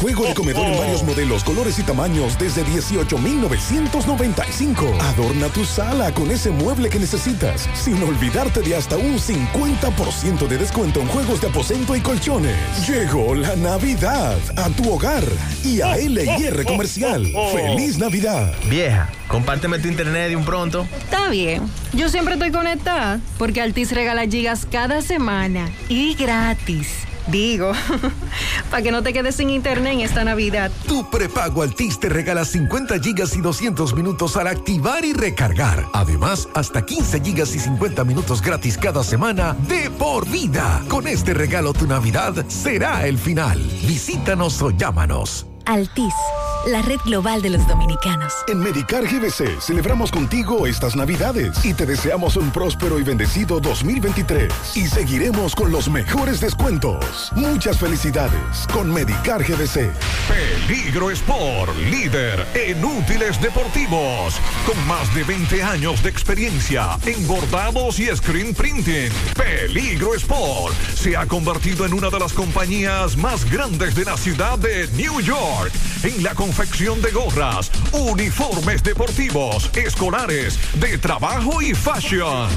Juego de comedor en varios modelos, colores y tamaños desde 18,995. Adorna tu sala con ese mueble que necesitas, sin olvidarte de hasta un 50% de descuento en juegos de aposento y colchones. Llegó la Navidad a tu hogar y a LIR Comercial. ¡Feliz Navidad! Vieja, compárteme tu internet de un pronto. Está bien. Yo siempre estoy conectada porque Altis regala gigas cada semana y gratis. Digo, para que no te quedes sin internet en esta Navidad. Tu prepago Altis te regala 50 gigas y 200 minutos al activar y recargar. Además, hasta 15 gigas y 50 minutos gratis cada semana de por vida. Con este regalo tu Navidad será el final. Visítanos o llámanos. Altis, la red global de los dominicanos. En Medicar GBC celebramos contigo estas Navidades y te deseamos un próspero y bendecido 2023. Y seguiremos con los mejores descuentos. Muchas felicidades con Medicar GBC. Peligro Sport, líder en útiles deportivos, con más de 20 años de experiencia en bordados y screen printing. Peligro Sport se ha convertido en una de las compañías más grandes de la ciudad de New York en la confección de gorras, uniformes deportivos, escolares, de trabajo y fashion.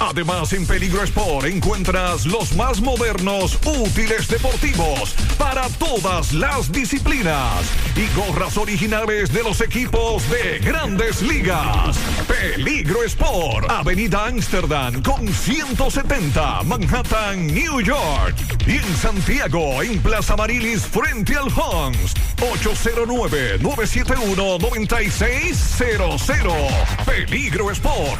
Además, en Peligro Sport encuentras los más modernos útiles deportivos para todas las disciplinas y gorras originales de los equipos de grandes ligas. Peligro Sport, Avenida Amsterdam con 170, Manhattan, New York. Y en Santiago, en Plaza Marilis, frente al Hans, 809-971-9600. Peligro Sport.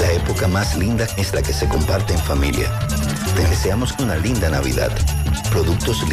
La época más linda es la que se comparte en familia. Te deseamos una linda Navidad. Productos